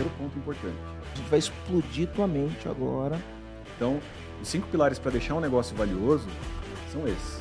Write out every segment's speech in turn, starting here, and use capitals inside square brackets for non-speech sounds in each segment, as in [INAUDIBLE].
primeiro ponto importante. A gente vai explodir tua mente agora. Então, os cinco pilares para deixar um negócio valioso são esses.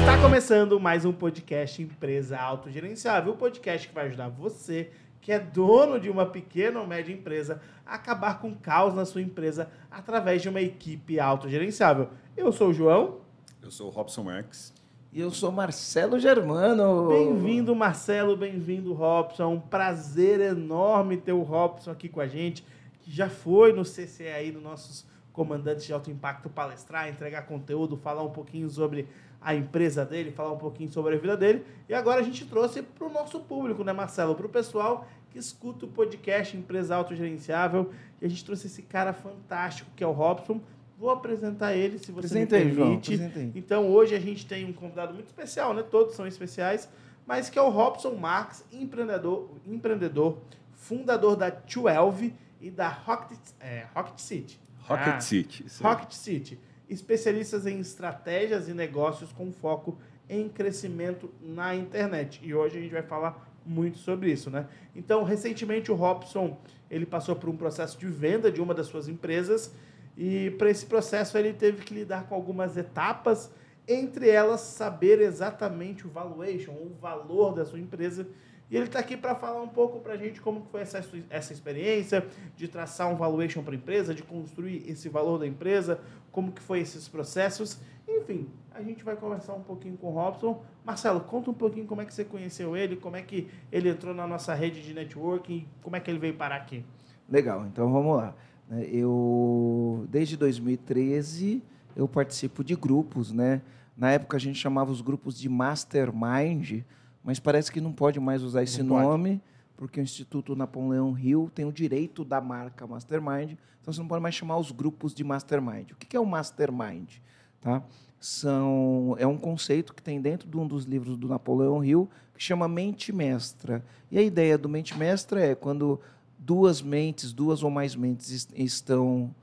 Está começando mais um podcast Empresa Autogerenciável, o podcast que vai ajudar você, que é dono de uma pequena ou média empresa, a acabar com o caos na sua empresa através de uma equipe autogerenciável. Eu sou o João. Eu sou o Robson Marques. E eu sou Marcelo Germano. Bem-vindo, Marcelo. Bem-vindo, Robson. Um prazer enorme ter o Robson aqui com a gente, que já foi no CCE aí, nos nossos comandantes de alto impacto palestrar, entregar conteúdo, falar um pouquinho sobre a empresa dele, falar um pouquinho sobre a vida dele. E agora a gente trouxe para o nosso público, né, Marcelo? Para o pessoal que escuta o podcast Empresa Autogerenciável. E a gente trouxe esse cara fantástico que é o Robson. Vou apresentar ele, se você Apresenta me João, permite. aí. Então hoje a gente tem um convidado muito especial, né? Todos são especiais, mas que é o Robson Marques, empreendedor, empreendedor fundador da 12 e da Rocket, é, Rocket City. Rocket Ah, City. aí. Rocket City, especialistas em estratégias e negócios com foco em crescimento na internet. E hoje a gente vai falar muito sobre isso, né? Então, recentemente o Robson, ele passou por um processo de venda de uma das suas empresas e para esse processo ele teve que lidar com algumas etapas, entre elas saber exatamente o valuation, o valor da sua empresa. E ele está aqui para falar um pouco para a gente como foi essa, essa experiência de traçar um valuation para a empresa, de construir esse valor da empresa, como que foi esses processos. Enfim, a gente vai conversar um pouquinho com o Robson. Marcelo, conta um pouquinho como é que você conheceu ele, como é que ele entrou na nossa rede de networking, como é que ele veio parar aqui. Legal, então vamos lá. Né? Eu, desde 2013, eu participo de grupos, né? Na época a gente chamava os grupos de Mastermind, mas parece que não pode mais usar esse Não pode. nome, porque o Instituto Napoleão Hill tem o direito da marca Mastermind, então você não pode mais chamar os grupos de Mastermind. O que que é o Mastermind? Tá? São, é um conceito que tem dentro de um dos livros do Napoleão Hill que chama mente mestra. E a ideia do mente mestra é quando duas mentes, duas ou mais mentes est- estão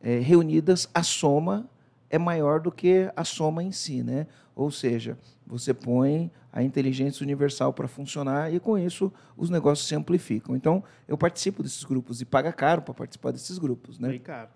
eh, reunidas, a soma é maior do que a soma em si, né? Ou seja, você põe a inteligência universal para funcionar e com isso os negócios se amplificam. Então, eu participo desses grupos e paga caro para participar desses grupos, né? Bem caro.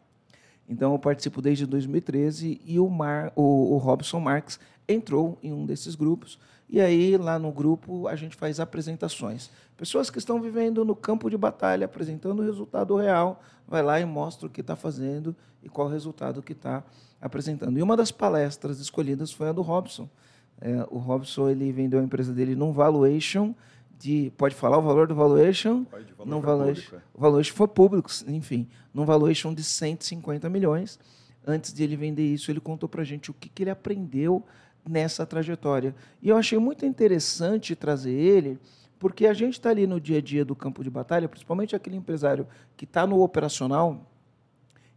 Então, eu participo desde 2013 e o, Mar, o, o Robson Marques entrou em um desses grupos. E aí, lá no grupo, a gente faz apresentações. Pessoas que estão vivendo no campo de batalha, apresentando o resultado real, vai lá e mostra o que está fazendo e qual o resultado que está apresentando. E uma das palestras escolhidas foi a do Robson. É, o Robson ele vendeu a empresa dele num valuation de. Pode falar o valor do valuation? Pode, valor Num valuation, público, é. o valuation foi público, enfim, num valuation de 150 milhões. Antes de ele vender isso, ele contou para a gente o que, que ele aprendeu nessa trajetória. E eu achei muito interessante trazer ele, porque a gente está ali no dia a dia do campo de batalha, principalmente aquele empresário que está no operacional,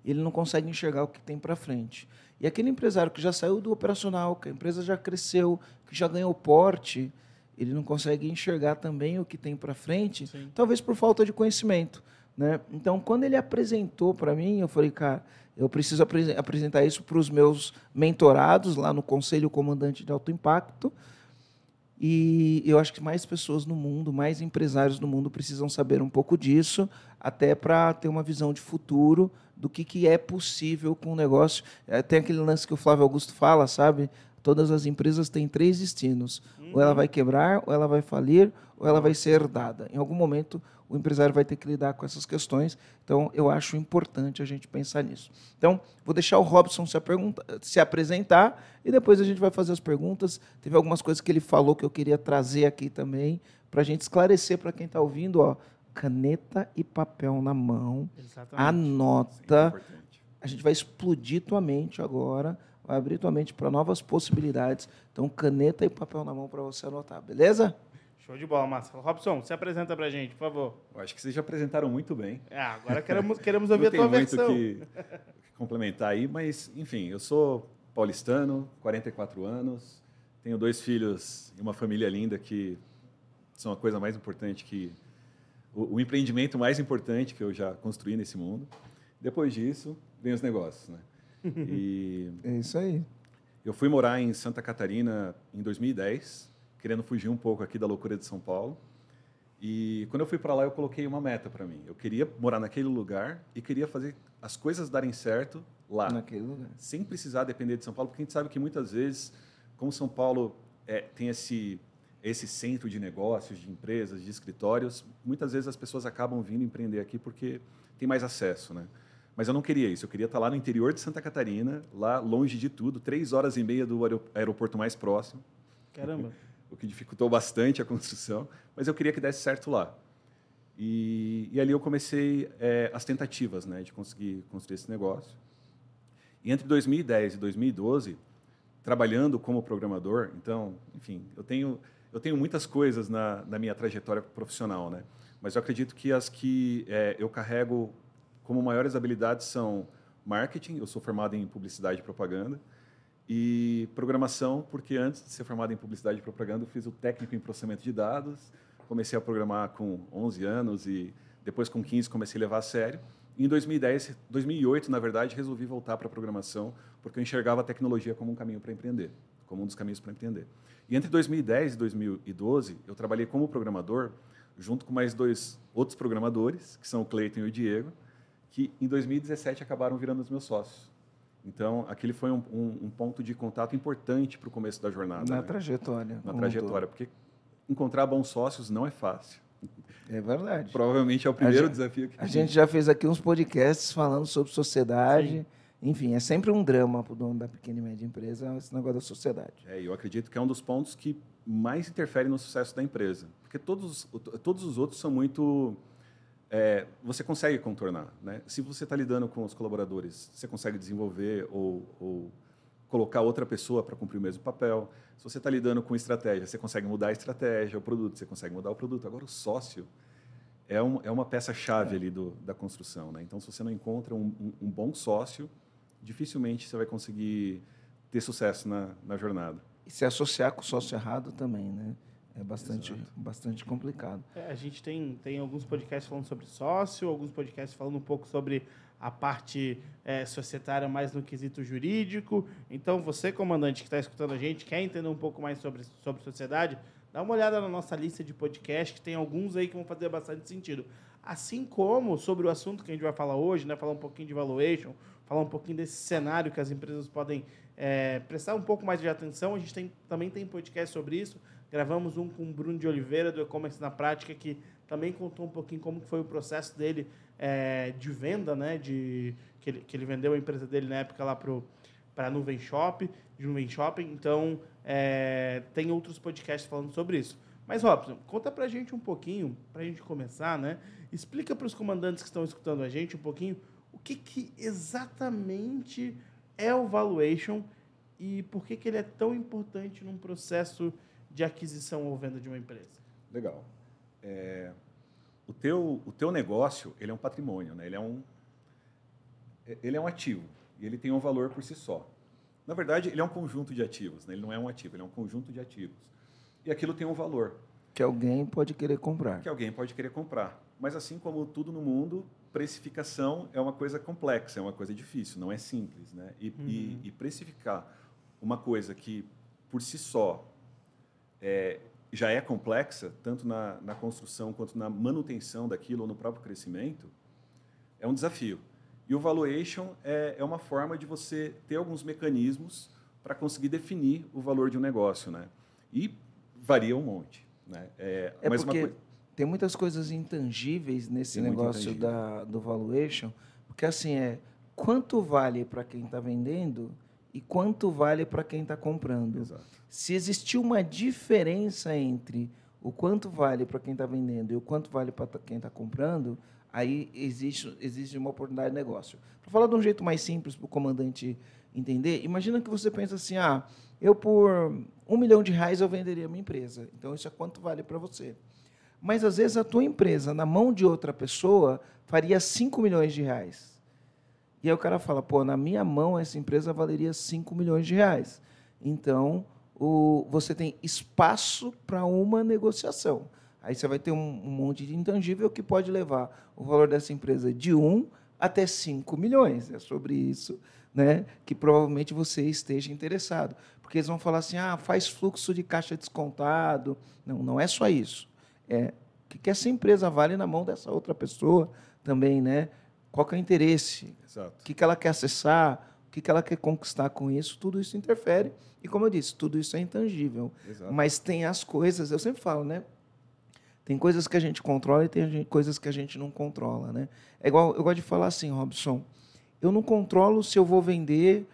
ele não consegue enxergar o que tem para frente. E aquele empresário que já saiu do operacional, que a empresa já cresceu, que já ganhou porte, ele não consegue enxergar também o que tem para frente, Sim. talvez por falta de conhecimento. Né? Então, quando ele apresentou para mim, eu falei, cara, eu preciso apre- apresentar isso para os meus mentorados lá no Conselho Comandante de Alto Impacto. E eu acho que mais pessoas no mundo, mais empresários no mundo precisam saber um pouco disso, até para ter uma visão de futuro do que, que é possível com o negócio. É, tem aquele lance que o Flávio Augusto fala, sabe? Todas as empresas têm três destinos: ou ela vai quebrar, ou ela vai falir, ou ela vai ser herdada. Em algum momento, o empresário vai ter que lidar com essas questões. Então, eu acho importante a gente pensar nisso. Então, vou deixar o Robson se, se apresentar e depois a gente vai fazer as perguntas. Teve algumas coisas que ele falou que eu queria trazer aqui também, para a gente esclarecer para quem está ouvindo. Ó, caneta e papel na mão, Exatamente. É anota. importante. A gente vai explodir tua mente agora, vai abrir tua mente para novas possibilidades. Então, caneta e papel na mão para você anotar, beleza? Show de bola, Marcelo. Robson, se apresenta pra gente, por favor. Eu acho que vocês já apresentaram muito bem. É, agora queremos, [LAUGHS] queremos ouvir Não a tem tua muito versão. que que complementar aí, mas, enfim, eu sou paulistano, 44 anos, tenho dois filhos e uma família linda que são a coisa mais importante que... O, o empreendimento mais importante que eu já construí nesse mundo. Depois disso, vem os negócios, né? [LAUGHS] E É isso aí. eu fui morar em Santa Catarina em 2010, querendo fugir um pouco aqui da loucura de São Paulo. E quando eu fui para lá, eu coloquei uma meta para mim. Eu queria morar naquele lugar e queria fazer as coisas darem certo lá. Naquele lugar. Sem precisar depender de São Paulo, porque a gente sabe que muitas vezes, como São Paulo é, tem esse, esse centro de negócios, de empresas, de escritórios, muitas vezes as pessoas acabam vindo empreender aqui porque tem mais acesso, né? Mas eu não queria isso. Eu queria estar lá no interior de Santa Catarina, lá longe de tudo, três horas e meia do aeroporto mais próximo. Caramba. O que dificultou bastante a construção, mas eu queria que desse certo lá. E, e ali eu comecei é, as tentativas né, de conseguir construir esse negócio. E entre 2010 e 2012, trabalhando como programador, então, enfim, eu tenho, eu tenho muitas coisas na, na minha trajetória profissional, né? mas eu acredito que as que é, eu carrego como maiores habilidades são marketing, eu sou formado em publicidade e propaganda, e programação, porque antes de ser formado em publicidade e propaganda, eu fiz o técnico em processamento de dados, comecei a programar com 11 anos e depois com 15 comecei a levar a sério. Em 2010, 2008, na verdade, resolvi voltar para a programação, porque eu enxergava a tecnologia como um caminho para empreender, como um dos caminhos para empreender. E entre 2010 e 2012, eu trabalhei como programador junto com mais dois outros programadores, que são o Cleiton e o Diego, que em 2017 acabaram virando os meus sócios. Então, aquele foi um, um, um ponto de contato importante para o começo da jornada. Na né? trajetória. Na trajetória, porque encontrar bons sócios não é fácil. É verdade. Provavelmente é o primeiro desafio que A gente já fez aqui uns podcasts falando sobre sociedade. Sim. Enfim, é sempre um drama para o dono da pequena e média empresa esse negócio da sociedade. É, eu acredito que é um dos pontos que mais interfere no sucesso da empresa. Porque todos, todos os outros são muito é, você consegue contornar. Né? Se você está lidando com os colaboradores, você consegue desenvolver ou, ou colocar outra pessoa para cumprir o mesmo papel. Se você está lidando com estratégia, você consegue mudar a estratégia, o produto, você consegue mudar o produto. Agora, o sócio é, um, é uma peça-chave é. ali do, da construção. Né? Então, se você não encontra um, um, um, bom sócio, dificilmente você vai conseguir ter sucesso na, na jornada. E se associar com o sócio errado também, né? É bastante, bastante complicado. É, a gente tem, tem alguns podcasts falando sobre sócio, alguns podcasts falando um pouco sobre a parte é, societária mais no quesito jurídico. Então, você, comandante, que está escutando a gente, quer entender um pouco mais sobre, sobre sociedade, dá uma olhada na nossa lista de podcasts, que tem alguns aí que vão fazer bastante sentido. Assim como sobre o assunto que a gente vai falar hoje, né, falar um pouquinho de valuation, falar um pouquinho desse cenário que as empresas podem é, prestar um pouco mais de atenção. A gente tem, também tem podcast sobre isso. Gravamos um com o Bruno de Oliveira, do E-Commerce na Prática, que também contou um pouquinho como foi o processo dele é, de venda, né? De, que, ele, que ele vendeu a empresa dele na época lá para a Nuvem Shop, de Nuvem Shopping. Então, é, tem outros podcasts falando sobre isso. Mas, Robson, conta para a gente um pouquinho, para a gente começar, né? Explica para os comandantes que estão escutando a gente um pouquinho o que, que exatamente é o valuation e por que, que ele é tão importante num processo de aquisição ou venda de uma empresa? Legal. É, o, teu, o teu negócio ele é um patrimônio, né? ele, é um, ele é um ativo e ele tem um valor por si só. Na verdade, ele é um conjunto de ativos, né? ele não é um ativo, ele é um conjunto de ativos. E aquilo tem um valor. Que alguém pode querer comprar. Que alguém pode querer comprar. Mas assim como tudo no mundo, precificação é uma coisa complexa, é uma coisa difícil, não é simples. Né? E, uhum. e, e precificar uma coisa que, por si só, é, já é complexa, tanto na, na, construção quanto na manutenção daquilo ou no próprio crescimento, é um desafio. E o valuation é, é uma forma de você ter alguns mecanismos para conseguir definir o valor de um negócio. Né? E varia um monte. Né? É, é porque coi... tem muitas coisas intangíveis nesse tem negócio da, do valuation, porque assim é quanto vale para quem está vendendo e quanto vale para quem está comprando. Exato. Se existir uma diferença entre o quanto vale para quem está vendendo e o quanto vale para quem está comprando, aí existe, existe uma oportunidade de negócio. Para falar de um jeito mais simples para o comandante entender, imagina que você pensa assim, ah, eu por um milhão de reais eu venderia a minha empresa. Então, isso é quanto vale para você. Mas, às vezes, a tua empresa, na mão de outra pessoa, faria 5 milhões de reais. E aí o cara fala, pô, na minha mão essa empresa valeria 5 milhões de reais. Então, o, você tem espaço para uma negociação. Aí você vai ter um, um, monte de intangível que pode levar o valor dessa empresa de 1 até 5 milhões. É sobre isso né, que provavelmente você esteja interessado. Porque eles vão falar assim, ah, faz fluxo de caixa descontado. Não, não é só isso. É que, que essa empresa vale na mão dessa outra pessoa também, né? Qual que é o interesse? Exato. O que, que ela quer acessar? O que, que ela quer conquistar com isso? Tudo isso interfere. E como eu disse, tudo isso é intangível. Exato. Mas tem as coisas, eu sempre falo, né? Tem coisas que a gente controla e tem gente- coisas que a gente não controla, né? É igual, eu gosto de falar assim, Robson, eu não controlo se eu vou vender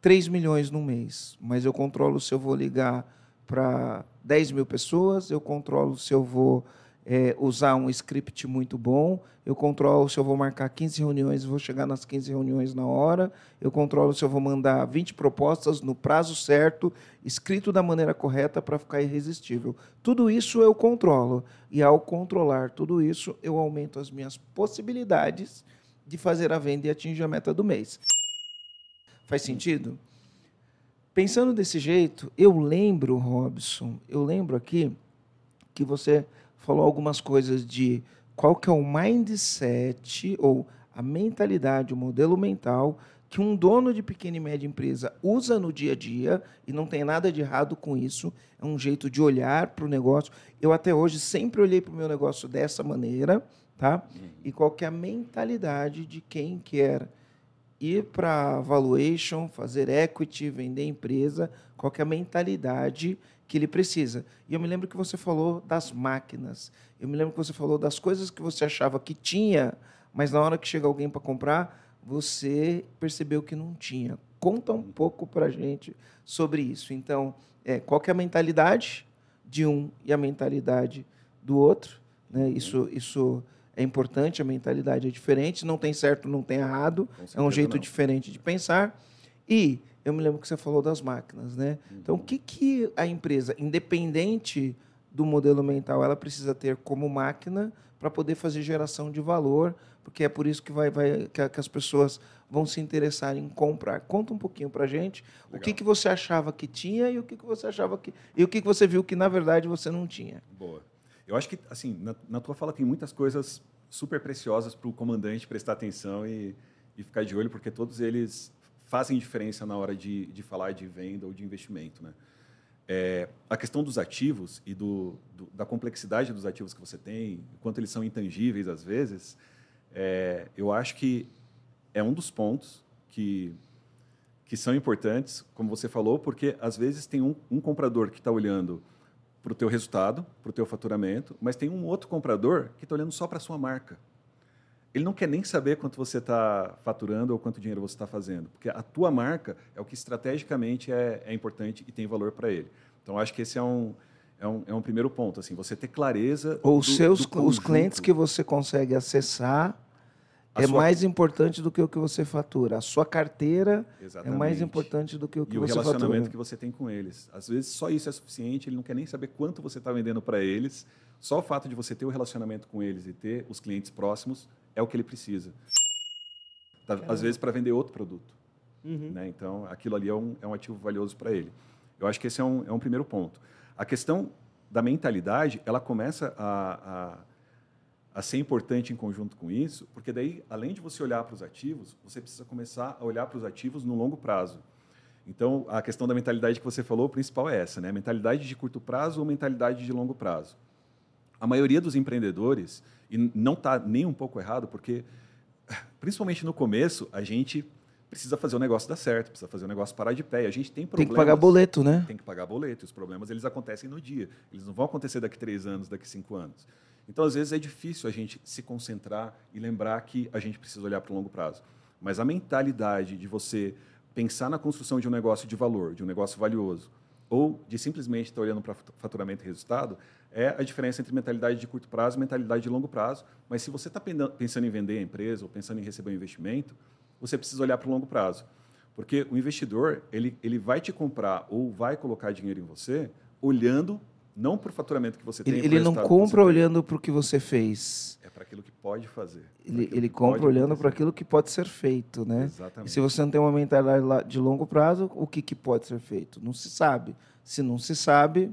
3 milhões no mês, mas eu controlo se eu vou ligar para 10 mil pessoas, eu controlo se eu vou eh, usar um script muito bom, eu controlo se eu vou marcar 15 reuniões e vou chegar nas 15 reuniões na hora, eu controlo se eu vou mandar 20 propostas no prazo certo, escrito da maneira correta para ficar irresistível. Tudo isso eu controlo. E ao controlar tudo isso, eu aumento as minhas possibilidades de fazer a venda e atingir a meta do mês. Faz sentido? Pensando desse jeito, eu lembro, Robson, eu lembro aqui que você falou algumas coisas de qual que é o mindset ou a mentalidade, o modelo mental que um dono de pequena e média empresa usa no dia a dia e não tem nada de errado com isso. É um jeito de olhar para o negócio. Eu até hoje sempre olhei para o meu negócio dessa maneira, tá? E qual que é a mentalidade de quem quer ir para valuation, fazer equity, vender empresa, qual é a mentalidade que ele precisa. E eu me lembro que você falou das máquinas. Eu me lembro que você falou das coisas que você achava que tinha, mas na hora que chega alguém para comprar, você percebeu que não tinha. Conta um pouco para a gente sobre isso. Então, é, qual é a mentalidade de um e a mentalidade do outro? Né? Isso, isso é importante, a mentalidade é diferente, não tem certo, não tem errado, é um jeito não. diferente de pensar. E eu me lembro que você falou das máquinas, né? Uhum. Então, o que, que a empresa, independente do modelo mental, ela precisa ter como máquina para poder fazer geração de valor, porque é por isso que, vai, vai, que, que as pessoas vão se interessar em comprar. Conta um pouquinho para gente o que, Legal. que você achava que tinha e o que, que você achava que e o que, que você viu que na verdade você não tinha. Boa. Eu acho que, assim, na, na tua fala tem muitas coisas super preciosas para o comandante prestar atenção e, e ficar de olho, porque todos eles fazem diferença na hora de, de falar de venda ou de investimento, né? É, a questão dos ativos e do, do- da complexidade dos ativos que você tem, quanto eles são intangíveis às vezes, é, eu acho que é um dos pontos que, que são importantes, como você falou, porque às vezes tem um, um comprador que está olhando para o teu resultado, para o teu faturamento, mas tem um outro comprador que está olhando só para a sua marca. Ele não quer nem saber quanto você está faturando ou quanto dinheiro você está fazendo, porque a tua marca é o que estrategicamente é, é importante e tem valor para ele. Então, acho que esse é um, é um, é um primeiro ponto, assim, você ter clareza Ou do- os seus do os clientes que você consegue acessar A é sua- mais importante do que o que você fatura. A sua carteira é Exatamente. mais importante do que o que e o você relacionamento fatura. que você tem com eles. Às vezes só isso é suficiente, ele não quer nem saber quanto você está vendendo para eles. Só o fato de você ter o relacionamento com eles e ter os clientes próximos é o que ele precisa. Tá, Às vezes para vender outro produto. Uhum. Né? Então, aquilo ali é um, é um ativo valioso para ele. Eu acho que esse é um, é um primeiro ponto. A questão da mentalidade, ela começa a, a, a ser importante em conjunto com isso, porque daí, além de você olhar para os ativos, você precisa começar a olhar para os ativos no longo prazo. Então, a questão da mentalidade que você falou, o principal é essa, né? Mentalidade de curto prazo ou mentalidade de longo prazo. A maioria dos empreendedores, e não está nem um pouco errado, porque, [LAUGHS] principalmente no começo, a gente precisa fazer o negócio dar certo, precisa fazer o negócio parar de pé. E a gente tem Tem problemas. que pagar boleto, né? Tem que pagar boleto. Os problemas eles acontecem no dia. Eles não vão acontecer daqui três anos, daqui cinco anos. Então, às vezes, é difícil a gente se concentrar e lembrar que a gente precisa olhar para o longo prazo. Mas a mentalidade de você pensar na construção de um negócio de valor, de um negócio valioso, ou de simplesmente estar olhando para faturamento e resultado, é a diferença entre mentalidade de curto prazo e mentalidade de longo prazo. Mas se você está pensando em vender a empresa ou pensando em receber um investimento, você precisa olhar para o longo prazo. Porque o investidor ele, ele vai te comprar ou vai colocar dinheiro em você olhando não para o faturamento que você tem. Ele, ele não compra olhando para o que você fez. É para aquilo que pode fazer. Ele, ele compra olhando para aquilo que pode ser feito, né? E Exatamente. se você não tem uma mentalidade de longo prazo, o que, que pode ser feito? Não se sabe. Se não se sabe,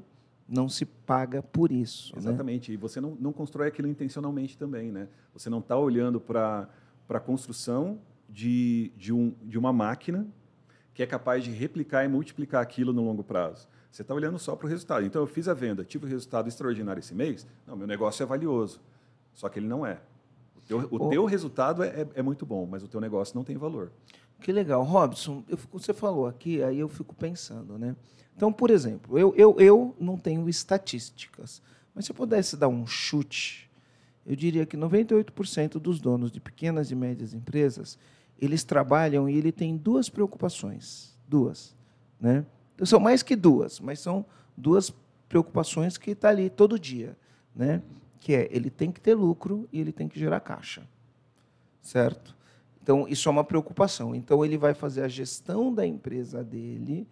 não se paga por isso. Né? Exatamente. E você não, não constrói aquilo intencionalmente também, né? Você não está olhando para a construção de, de, um, de uma máquina que é capaz de replicar e multiplicar aquilo no longo prazo. Você está olhando só para o resultado. Então, eu fiz a venda, tive um resultado extraordinário esse mês. Não, meu negócio é valioso. Só que ele não é. O teu, o teu resultado é, é, é, muito bom, mas o teu negócio não tem valor. Que legal. Robson, eu, você falou aqui, aí eu fico pensando, né? Então, por exemplo, eu, eu, eu não tenho estatísticas, mas se eu pudesse dar um chute, eu diria que 98% dos donos de pequenas e médias empresas, eles trabalham e ele tem duas preocupações, duas, né? São mais que duas, mas são duas preocupações que está ali todo dia, né? Que é ele tem que ter lucro e ele tem que gerar caixa, certo? Então isso é uma preocupação. Então ele vai fazer a gestão da empresa dele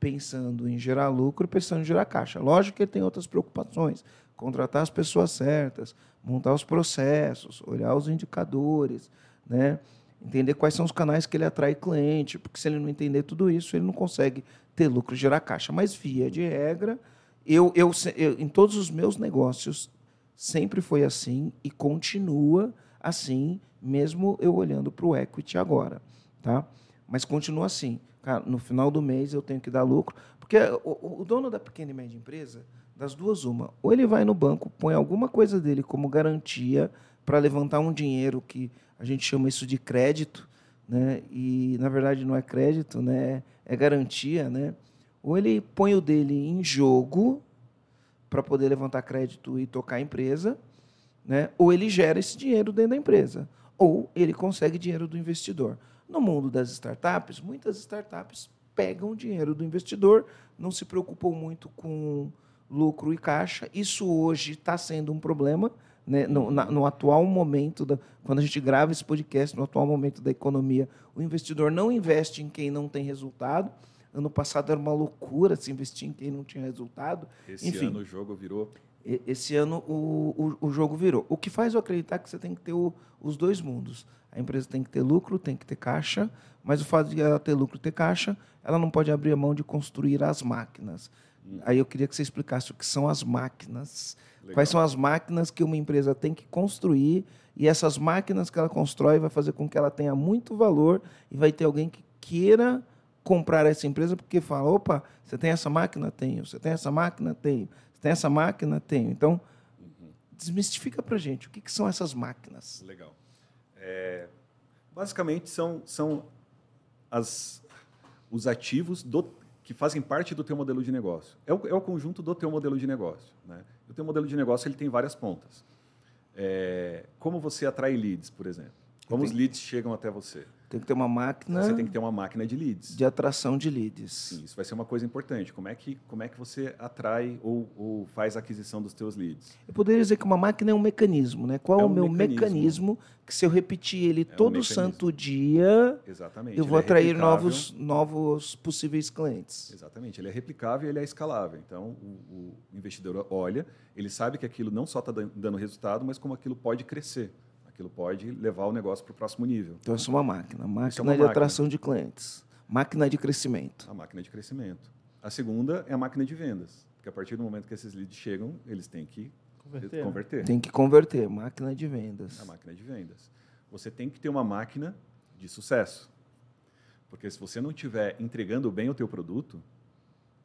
pensando em gerar lucro, pensando em gerar caixa. Lógico que ele tem outras preocupações, contratar as pessoas certas, montar os processos, olhar os indicadores, né? entender quais são os canais que ele atrai cliente, porque se ele não entender tudo isso, ele não consegue ter lucro, gerar caixa. Mas, via de regra, eu, eu, eu, em todos os meus negócios sempre foi assim e continua assim, mesmo eu olhando para o equity agora. Tá? Mas continua assim. Cara, no final do mês eu tenho que dar lucro. Porque o, o dono da pequena e média empresa, das duas, uma, ou ele vai no banco, põe alguma coisa dele como garantia para levantar um dinheiro que a gente chama isso de crédito, né? E na verdade não é crédito, né? É garantia, né? Ou ele põe o dele em jogo para poder levantar crédito e tocar a empresa, né? Ou ele gera esse dinheiro dentro da empresa, ou ele consegue dinheiro do investidor. No mundo das startups, muitas startups pegam dinheiro do investidor, não se preocupam muito com lucro e caixa. Isso hoje está sendo um problema né, no, na, no, atual momento, da, quando a gente grava esse podcast, no atual momento da economia, o investidor não investe em quem não tem resultado. Ano passado era uma loucura se investir em quem não tinha resultado. Esse Enfim, ano o jogo virou. Esse ano o, o, o, jogo virou. O que faz eu acreditar que você tem que ter o, os dois mundos. A empresa tem que ter lucro, tem que ter caixa, mas o fato de ela ter lucro e ter caixa, ela não pode abrir a mão de construir as máquinas. Hum. Aí eu queria que você explicasse o que são as máquinas Legal. Quais são as máquinas que uma empresa tem que construir e essas máquinas que ela constrói vai fazer com que ela tenha muito valor e vai ter alguém que queira comprar essa empresa porque fala, opa, você tem essa máquina? Tenho. Você tem essa máquina? Tenho. Você tem essa máquina? Tenho. Então, uhum. desmistifica para gente o que, que, são essas máquinas. Legal. É, basicamente, são, são as, os ativos do, que fazem parte do teu modelo de negócio. É o, é o conjunto do teu modelo de negócio. Né? O teu modelo de negócio ele tem várias pontas. É, como você atrai leads, por exemplo? Como os leads chegam até você? Tem que ter uma máquina. Você tem que ter uma máquina de leads. De atração de leads. Sim, isso vai ser uma coisa importante. Como é que, como é que você atrai ou, ou faz a aquisição dos teus leads? Eu poderia dizer que uma máquina é um mecanismo, né? Qual é, é o meu mecanismo. mecanismo. que se eu repetir ele é todo um santo dia, Exatamente. eu vou é atrair novos, novos possíveis clientes. Exatamente. Ele é replicável e ele é escalável. Então, o, o investidor olha, ele sabe que aquilo não só está dando resultado, mas como aquilo pode crescer. Aquilo pode levar o negócio para o próximo nível. Então, isso é uma máquina. Máquina é uma de máquina. atração de clientes. Máquina de crescimento. A máquina de crescimento. A segunda é a máquina de vendas. Porque a partir do momento que esses leads chegam, eles têm que converter. converter. Tem que converter. Máquina de vendas. A máquina de vendas. Você tem que ter uma máquina de sucesso. Porque se você não estiver entregando bem o teu produto,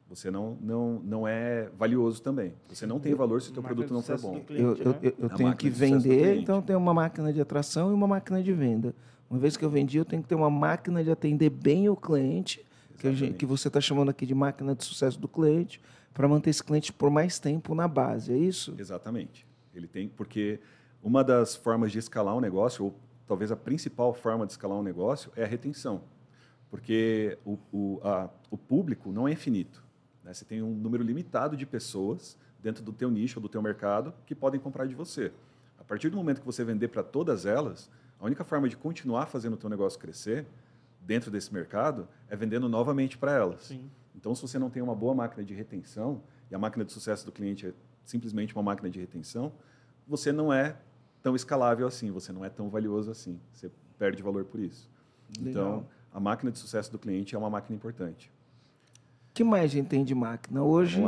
você não, não, não é valioso também. Você não tem valor se o teu produto não for bom. Cliente, eu, eu, né? eu tenho que vender, então eu tenho uma máquina de atração e uma máquina de venda. Uma vez que eu vendi, eu tenho que ter uma máquina de atender bem o cliente, que, que você está chamando aqui de máquina de sucesso do cliente, para manter esse cliente por mais tempo na base, é isso? Exatamente. Ele tem, porque uma das formas de escalar um negócio, ou talvez a principal forma de escalar um negócio, é a retenção. Porque o, o, a, o público não é infinito. Né? Você tem um número limitado de pessoas dentro do teu nicho do teu mercado que podem comprar de você. A partir do momento que você vender para todas elas, a única forma de continuar fazendo o teu negócio crescer dentro desse mercado é vendendo novamente para elas. Sim. Então, se você não tem uma boa máquina de retenção, e a máquina de sucesso do cliente é simplesmente uma máquina de retenção, você não é tão escalável assim, você não é tão valioso assim. Você perde valor por isso. Legal. Então, a máquina de sucesso do cliente é uma máquina importante que mais a gente tem de máquina? Hoje,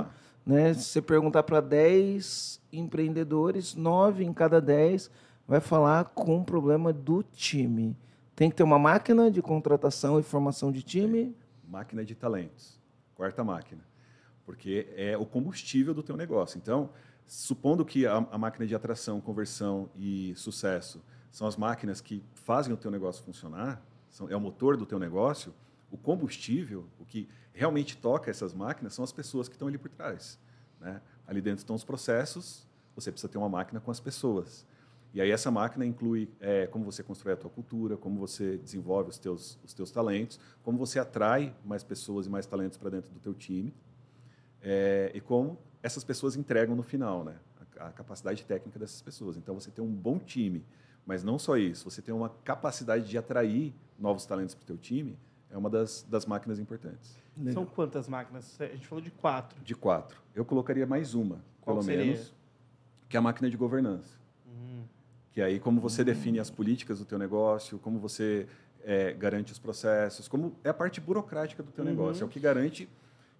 né, se você perguntar para 10 empreendedores, 9 em cada 10 vai falar com o problema do time. Tem que ter uma máquina de contratação e formação de time. Máquina de talentos. Quarta máquina. porque é o combustível do teu negócio. Então, supondo que a, a máquina de atração, conversão e sucesso são as máquinas que fazem o teu negócio funcionar, são, é o motor do teu negócio, o combustível, o que realmente toca essas máquinas, são as pessoas que estão ali por trás. Né? Ali dentro estão os processos, você precisa ter uma máquina com as pessoas. E aí essa máquina inclui é, como você constrói a tua cultura, como você desenvolve os teus, os teus talentos, como você atrai mais pessoas e mais talentos para dentro do teu time, é, e como essas pessoas entregam no final, né? A, a, capacidade técnica dessas pessoas. Então você tem um bom time, mas não só isso, você tem uma capacidade de atrair novos talentos para o teu time, é uma das, das máquinas importantes. Legal. São quantas máquinas? A gente falou de quatro. De quatro. Eu colocaria mais uma, Qual pelo seria? menos, que é a máquina de governança. Hum. Que aí como você hum. define as políticas do teu negócio, como você é, garante os processos, como é a parte burocrática do teu uhum. negócio, é o que garante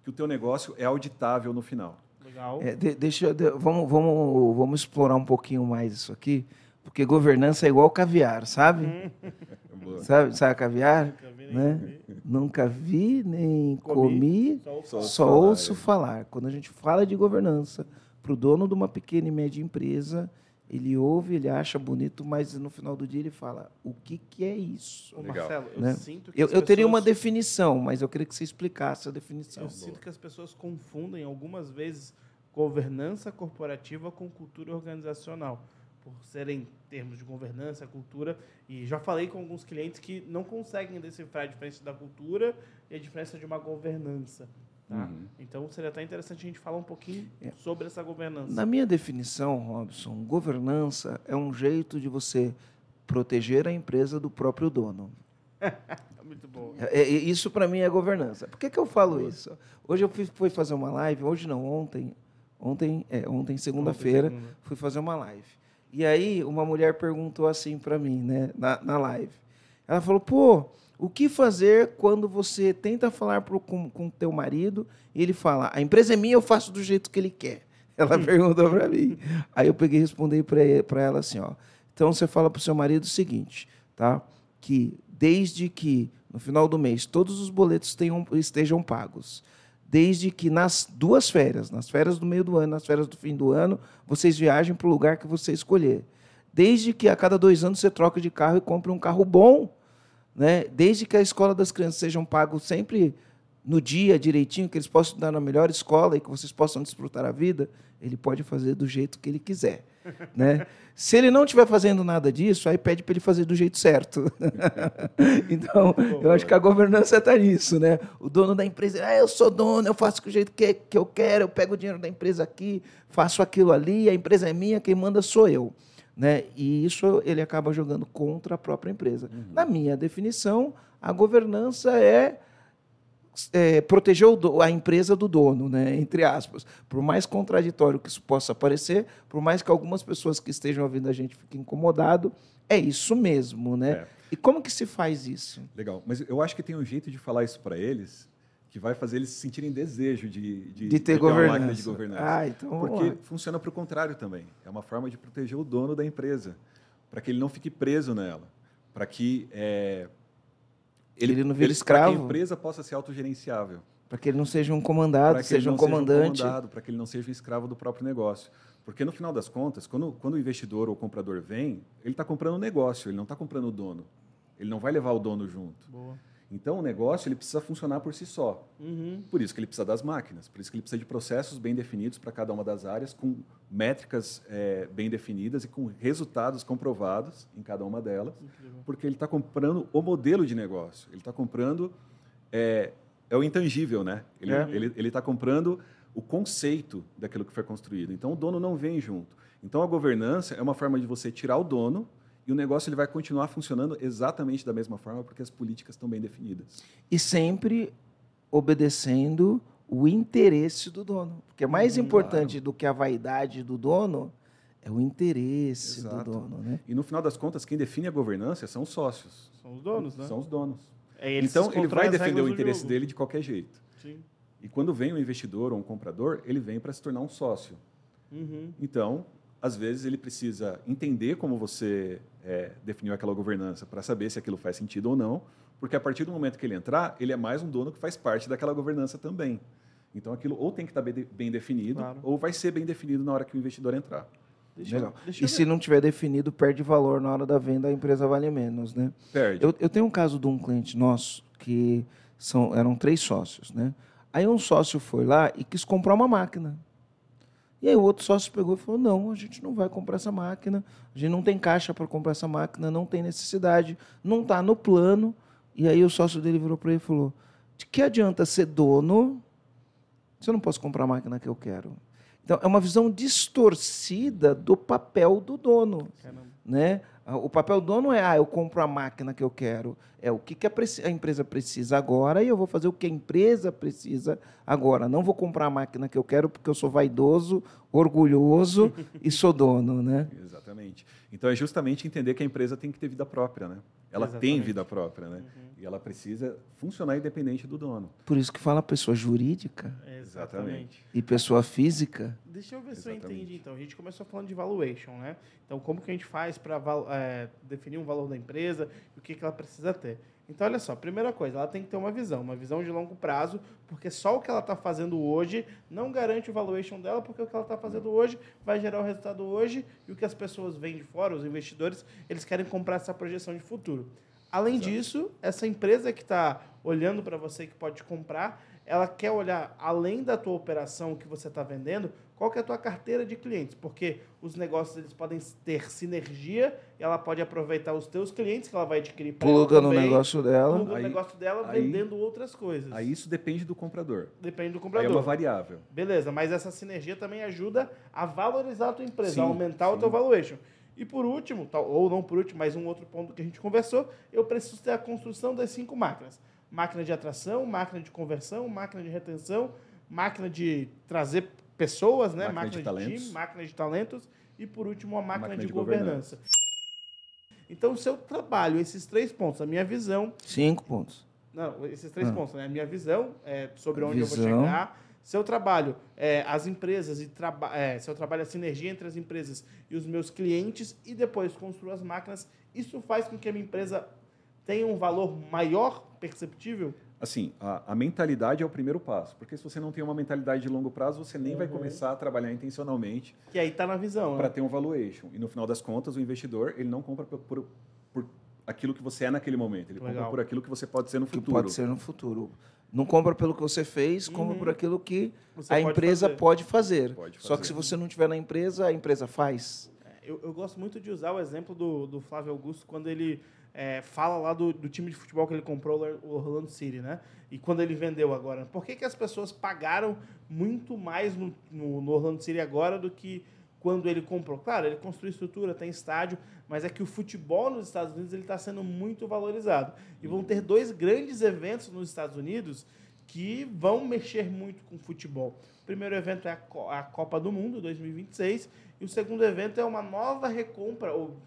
que o teu negócio é auditável no final. Legal. É, de, deixa, de, vamos, vamos, vamos explorar um pouquinho mais isso aqui, porque governança é igual caviar, sabe? Hum. [LAUGHS] sabe, sabe caviar? Nunca vi, né? Nunca vi nem comi, comi só, só falar, ouço falar. Quando a gente fala de governança para o dono de uma pequena e média empresa, ele ouve, ele acha bonito, mas no final do dia ele fala: o que, que é isso? Ô, Marcelo, eu né? sinto que. Eu, eu teria uma definição, mas eu queria que você explicasse a definição. Eu sinto que as pessoas confundem algumas vezes governança corporativa com cultura organizacional. Por serem termos de governança, cultura. E já falei com alguns clientes que não conseguem decifrar a diferença da cultura e a diferença de uma governança. Tá? Uhum. Então seria até interessante a gente falar um pouquinho é. sobre essa governança. Na minha definição, Robson, governança é um jeito de você proteger a empresa do próprio dono. [LAUGHS] Muito bom. É, é, isso para mim é governança. Por que, que eu falo isso? Hoje eu fui, fui, fazer uma live, hoje não, ontem, ontem, é, ontem segunda-feira, segunda. fui fazer uma live. E aí uma mulher perguntou assim para mim, né, na, na live. Ela falou, pô, o que fazer quando você tenta falar pro, com o teu marido e ele fala, a empresa é minha, eu faço do jeito que ele quer? Ela hum. perguntou para mim. Aí eu peguei e respondi para ela assim, ó. Então você fala para o seu marido o seguinte, tá? Que desde que no final do mês todos os boletos tenham, estejam pagos, desde que nas duas férias, nas férias do meio do ano, nas férias do fim do ano, vocês viajem para o lugar que você escolher. Desde que a cada dois anos você troque de carro e compre um carro bom né? desde que a escola das crianças sejam pagos sempre no dia direitinho, que eles possam estudar na melhor escola e que vocês possam desfrutar a vida, ele pode fazer do jeito que ele quiser. [LAUGHS] né? Se ele não estiver fazendo nada disso, aí pede para ele fazer do jeito certo. [LAUGHS] então, eu acho que a governança está nisso. Né? O dono da empresa, ah, eu sou dono, eu faço do jeito que, que eu quero, eu pego o dinheiro da empresa aqui, faço aquilo ali, a empresa é minha, quem manda sou eu. Né? E isso ele acaba jogando contra a própria empresa. Uhum. Na minha definição, a governança é, é proteger o, a empresa do dono, né? entre aspas. Por mais contraditório que isso possa parecer, por mais que algumas pessoas que estejam ouvindo a gente fiquem incomodados, é isso mesmo. Né? É. E como que se faz isso? Legal. Mas eu acho que tem um jeito de falar isso para eles que vai fazer eles sentirem desejo de, de, de ter, de máquina de governança. Ah, então, Porque funciona para o contrário também. É uma forma de proteger o dono da empresa, para que ele não fique preso nela, para que é, ele, ele não vire escravo. Para que a empresa possa ser autogerenciável. Para que ele não seja um comandado, seja um comandante. Para que ele não seja um escravo do próprio negócio. Porque, no final das contas, quando, quando o investidor ou o comprador vem, ele está comprando um negócio, ele não está comprando o dono. Ele não vai levar o dono junto. Boa. Então, o negócio ele precisa funcionar por si só. Uhum. Por isso que ele precisa das máquinas, por isso que ele precisa de processos bem definidos para cada uma das áreas, com métricas é, bem definidas e com resultados comprovados em cada uma delas, Incrível. porque ele está comprando o modelo de negócio. Ele está comprando é, é, o intangível, né? Ele é. está comprando o conceito daquilo que foi construído. Então, o dono não vem junto. Então, a governança é uma forma de você tirar o dono e o negócio ele vai continuar funcionando exatamente da mesma forma, porque as políticas estão bem definidas. E sempre obedecendo o interesse do dono. Porque mais hum, importante claro. do que a vaidade do dono é o interesse Exato. do dono. Né? E no final das contas, quem define a governança são os sócios. São os donos, né? São os donos. É, então, ele vai defender o interesse dele de qualquer jeito. Sim. E quando vem um investidor ou um comprador, ele vem para se tornar um sócio. Uhum. Então, às vezes ele precisa entender como você é, definiu aquela governança para saber se aquilo faz sentido ou não, porque a partir do momento que ele entrar, ele é mais um dono que faz parte daquela governança também. Então aquilo ou tem que estar bem, de- bem definido, Claro. ou vai ser bem definido na hora que o investidor entrar. Deixa, eu- Legal. deixa E eu se não tiver definido, perde valor na hora da venda, a empresa vale menos, né? Perde. Eu, eu tenho um caso de um cliente nosso que são, eram três sócios, né? Aí um sócio foi lá e quis comprar uma máquina. E aí o outro sócio pegou e falou: não, a gente não vai comprar essa máquina, a gente não tem caixa para comprar essa máquina, não tem necessidade, não está no plano. E aí o sócio dele virou para ele e falou: de que adianta ser dono se eu não posso comprar a máquina que eu quero? Então, é uma visão distorcida do papel do dono Caramba. né? Ah, O papel do dono é, ah, eu compro a máquina que eu quero. É o que, que a, a empresa precisa agora e eu vou fazer o que a empresa precisa agora. Não vou comprar a máquina que eu quero porque eu sou vaidoso, orgulhoso [LAUGHS] e sou dono, né? Exatamente. Então é justamente entender que a empresa tem que ter vida própria, né? Ela tem Exatamente. vida própria, né? E ela precisa funcionar independente do dono. Por isso que fala pessoa jurídica Exatamente. e pessoa física. Deixa eu ver se eu Exatamente. entendi. Então, a gente começou falando de valuation, né? Então, como que a gente faz para definir um valor da empresa e o que, que ela precisa ter? Então, olha só, primeira coisa, ela tem que ter uma visão, uma visão de longo prazo, porque só o que ela está fazendo hoje não garante o valuation dela, porque o que ela está fazendo hoje vai gerar o resultado hoje e o que as pessoas veem de fora, os investidores, eles querem comprar essa projeção de futuro. Além disso, essa empresa que está olhando para você que pode comprar, ela quer olhar além da tua operação que você está vendendo, qual que é a tua carteira de clientes, porque os negócios eles podem ter sinergia, e ela pode aproveitar os teus clientes que ela vai adquirir Pluga no negócio dela. pluga no Aí- negócio dela aí- vendendo outras coisas. Aí isso depende do comprador. Depende do Aí é comprador. uma variável. Beleza, mas essa sinergia também ajuda a valorizar a tua empresa, Sim, a aumentar o sim. teu valuation. E por último, tal- ou não por último, mas um outro ponto que a gente conversou, eu preciso ter a construção das cinco máquinas. Máquina de atração, máquina de conversão, máquina de retenção, máquina de trazer pessoas, né? Máquina máquina de de, talentos. time, máquina de talentos e por último a máquina, Máquina de, de governança. Então, se eu trabalho esses três pontos, a minha visão, Cinco pontos. não, esses três Ah. pontos, né? A minha visão é, sobre onde eu Visão. vou chegar. Se eu trabalho é, as empresas e traba é, se eu trabalho a sinergia entre as empresas e os meus clientes e depois construo as máquinas, isso faz com que a minha empresa tenha um valor maior perceptível? Assim, a, a mentalidade é o primeiro passo, porque se você não tem uma mentalidade de longo prazo, você nem vai Uhum. começar a trabalhar intencionalmente Que aí está na visão. para Né? ter um valuation. E no final das contas, o investidor ele não compra por, por, por aquilo que você é naquele momento, ele Legal. compra por aquilo que você pode ser no Que futuro. pode ser no futuro. Não compra pelo que você fez, compra Uhum. por aquilo que Você a pode empresa fazer. pode fazer. Pode Só que fazer. se você não tiver na empresa, a empresa faz. Eu, eu gosto muito de usar o exemplo do, do Flávio Augusto quando ele é, fala lá do, do time de futebol que ele comprou, o Orlando City, né? E quando ele vendeu agora. Por que, que as pessoas pagaram muito mais no, no, no Orlando City agora do que quando ele comprou? Claro, ele construiu estrutura, tem estádio, mas é que o futebol nos Estados Unidos está sendo muito valorizado. E vão ter dois grandes eventos nos Estados Unidos que vão mexer muito com o futebol. O primeiro evento é a Copa do Mundo 2026 e o segundo evento é uma nova recompra ou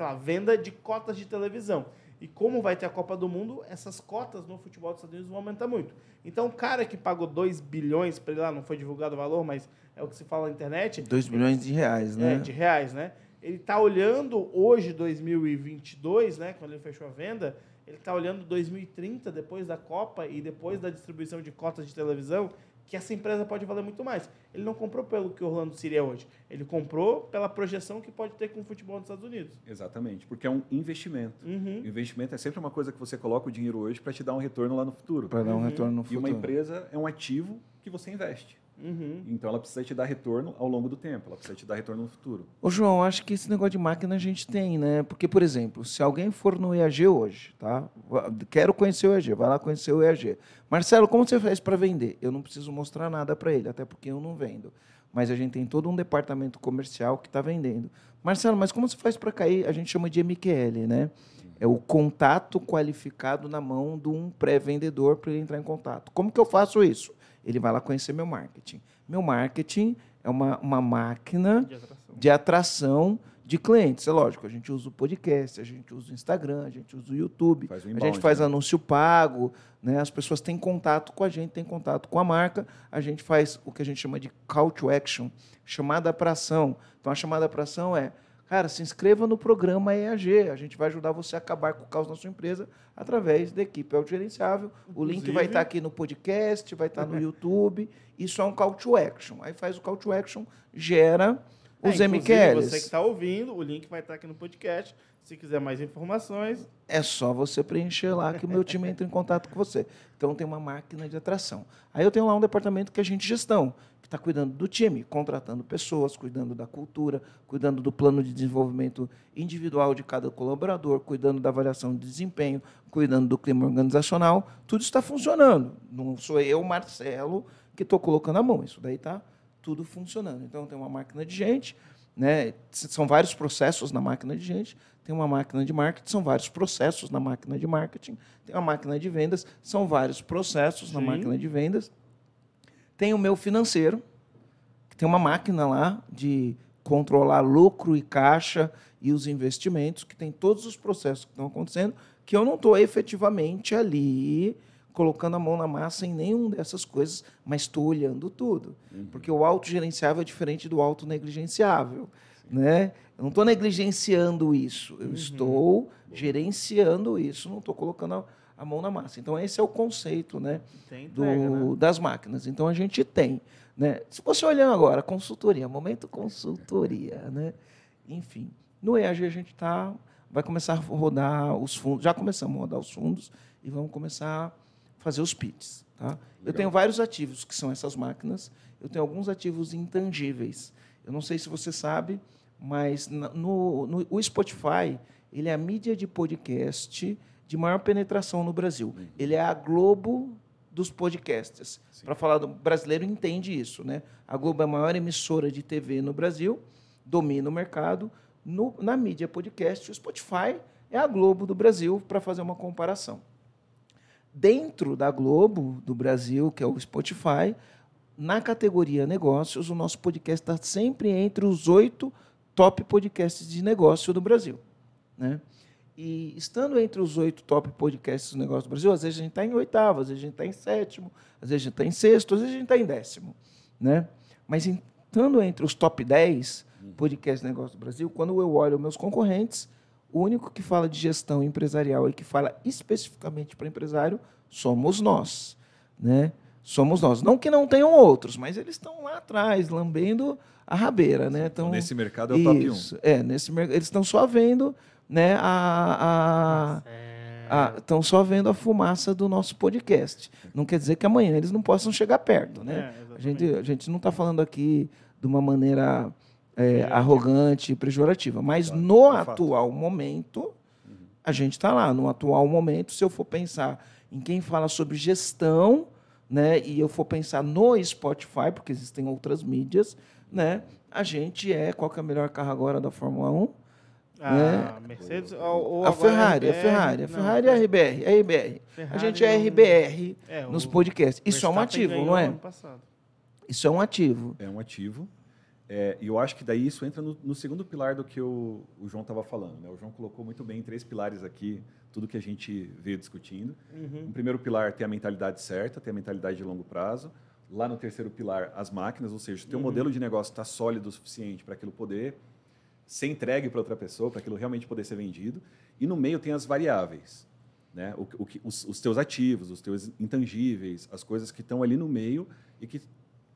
sei lá, venda de cotas de televisão. E como vai ter a Copa do Mundo, essas cotas no futebol dos Estados Unidos vão aumentar muito. Então, o cara que pagou 2 bilhões para ele lá, não foi divulgado o valor, mas é o que se fala na internet, 2 bilhões de reais, é, né? de reais, né? Ele está olhando hoje, 2022, né, quando ele fechou a venda, ele está olhando 2030, depois da Copa e depois da distribuição de cotas de televisão, que essa empresa pode valer muito mais. Ele não comprou pelo que o Orlando City é hoje. Ele comprou pela projeção que pode ter com o futebol nos Estados Unidos. Exatamente, porque é um investimento. Uhum. O investimento é sempre uma coisa que você coloca o dinheiro hoje para te dar um retorno lá no futuro. Para dar um Uhum. retorno no E futuro. uma empresa é um ativo que você investe. Uhum. Então ela precisa te dar retorno ao longo do tempo, ela precisa te dar retorno no futuro. Ô, João, acho que esse negócio de máquina a gente tem, né? Porque, por exemplo, se alguém for no EAG hoje, tá? Quero conhecer o EAG, vai lá conhecer o EAG. Marcelo, como você faz para vender? Eu não preciso mostrar nada para ele, até porque eu não vendo. Mas a gente tem todo um departamento comercial que está vendendo. Marcelo, mas como você faz para cair? A gente chama de MQL, né? É o contato qualificado na mão de um pré-vendedor para ele entrar em contato. Como que eu faço isso? Ele vai lá conhecer meu marketing. Meu marketing é uma, uma máquina De atração. de atração de clientes. É lógico, a gente usa o podcast, a gente usa o Instagram, a gente usa o YouTube, Faz o a inbound, gente faz né? anúncio pago, né? as pessoas têm contato com a gente, têm contato com a marca, a gente faz o que a gente chama de call to action, chamada para ação. Então, a chamada para ação é, Cara, se inscreva no programa EAG. A gente vai ajudar você a acabar com o caos na sua empresa através da equipe autogerenciável. O link vai estar aqui no podcast, vai estar no [LAUGHS] YouTube. Isso é um call to action. Aí faz o call to action, gera os É, MQLs. Você que está ouvindo, o link vai estar aqui no podcast. Se quiser mais informações, É só você preencher lá que o meu time entra em contato com você. Então tem uma máquina de atração. Aí eu tenho lá um departamento que é a gente gestão, está cuidando do time, contratando pessoas, cuidando da cultura, cuidando do plano de desenvolvimento individual de cada colaborador, cuidando da avaliação de desempenho, cuidando do clima organizacional. Tudo está funcionando. Não sou eu, Marcelo, que estou colocando a mão. Isso daí está tudo funcionando. Então tem uma máquina de gente, né? São vários processos na máquina de gente. Tem uma máquina de marketing, são vários processos na máquina de marketing. Tem uma máquina de vendas, são vários processos na Sim. máquina de vendas. Tem o meu financeiro, que tem uma máquina lá de controlar lucro e caixa e os investimentos, que tem todos os processos que estão acontecendo, que eu não estou efetivamente ali colocando a mão na massa em nenhum dessas coisas, mas estou olhando tudo. Porque o autogerenciável é diferente do autonegligenciável. Né? Eu não estou negligenciando isso, eu estou gerenciando isso, não estou colocando a, a mão na massa. Então, esse é o conceito né, tem do- entrega, né? das máquinas. Então, a gente tem. Né? Se você olhando agora, consultoria, momento consultoria. Né? Enfim, no EAG a gente tá, vai começar a rodar os fundos, já começamos a rodar os fundos e vamos começar a fazer os PITs. Tá? Eu tenho vários ativos que são essas máquinas, eu tenho alguns ativos intangíveis. Eu não sei se você sabe, mas no, no- o Spotify ele é a mídia de podcast de maior penetração no Brasil. Ele é a Globo dos podcasts. Para falar do brasileiro entende isso, né? A Globo é a maior emissora de TV no Brasil, domina o mercado. No- na mídia podcast, o Spotify é a Globo do Brasil, para fazer uma comparação. Dentro da Globo do Brasil, que é o Spotify, na categoria negócios, o nosso podcast está sempre entre os oito top podcasts de negócio do Brasil. Né? E estando entre os oito top podcasts do negócio do Brasil, às vezes a gente está em oitavo, às vezes a gente está em sétimo, às vezes a gente está em sexto, às vezes a gente está em décimo. Né? Mas estando entre os top 10 podcasts de negócio do Brasil, quando eu olho meus concorrentes, o único que fala de gestão empresarial e que fala especificamente para empresário somos nós. Né? Somos nós. Não que não tenham outros, mas eles estão lá atrás, lambendo a rabeira. Né? Então, nesse mercado é o top 1. isso, É, nesse mercado. Eles estão só vendo né, a, a, estão só vendo a fumaça do nosso podcast. Não quer dizer que amanhã eles não possam chegar perto. Né? É, a, gente, a gente não está falando aqui de uma maneira é, arrogante e pejorativa, mas Claro, no é fato. atual momento, a gente está lá. No atual momento, se eu for pensar em quem fala sobre gestão, né, e eu for pensar no Spotify, porque existem outras mídias, né, a gente é. Qual que é o melhor carro agora da Fórmula 1? A Mercedes ou, ou a agora Ferrari, a RBR, Ferrari. A não, Ferrari é a RBR, é a RBR. A Ferrari gente é não- RBR É, nos o podcasts. Isso é um ativo, não é? Isso é um ativo. É um ativo. É, e eu acho que daí isso entra no, no segundo pilar do que o, o João estava falando. Né? O João colocou muito bem em três pilares aqui, tudo que a gente veio discutindo. Uhum. No primeiro pilar, ter a mentalidade certa, ter a mentalidade de longo prazo. Lá no terceiro pilar, as máquinas, ou seja, Uhum. ter um modelo de negócio está sólido o suficiente para aquilo poder ser entregue para outra pessoa, para aquilo realmente poder ser vendido. E no meio tem as variáveis. Né? O, o que- os, os teus ativos, os teus intangíveis, as coisas que estão ali no meio e que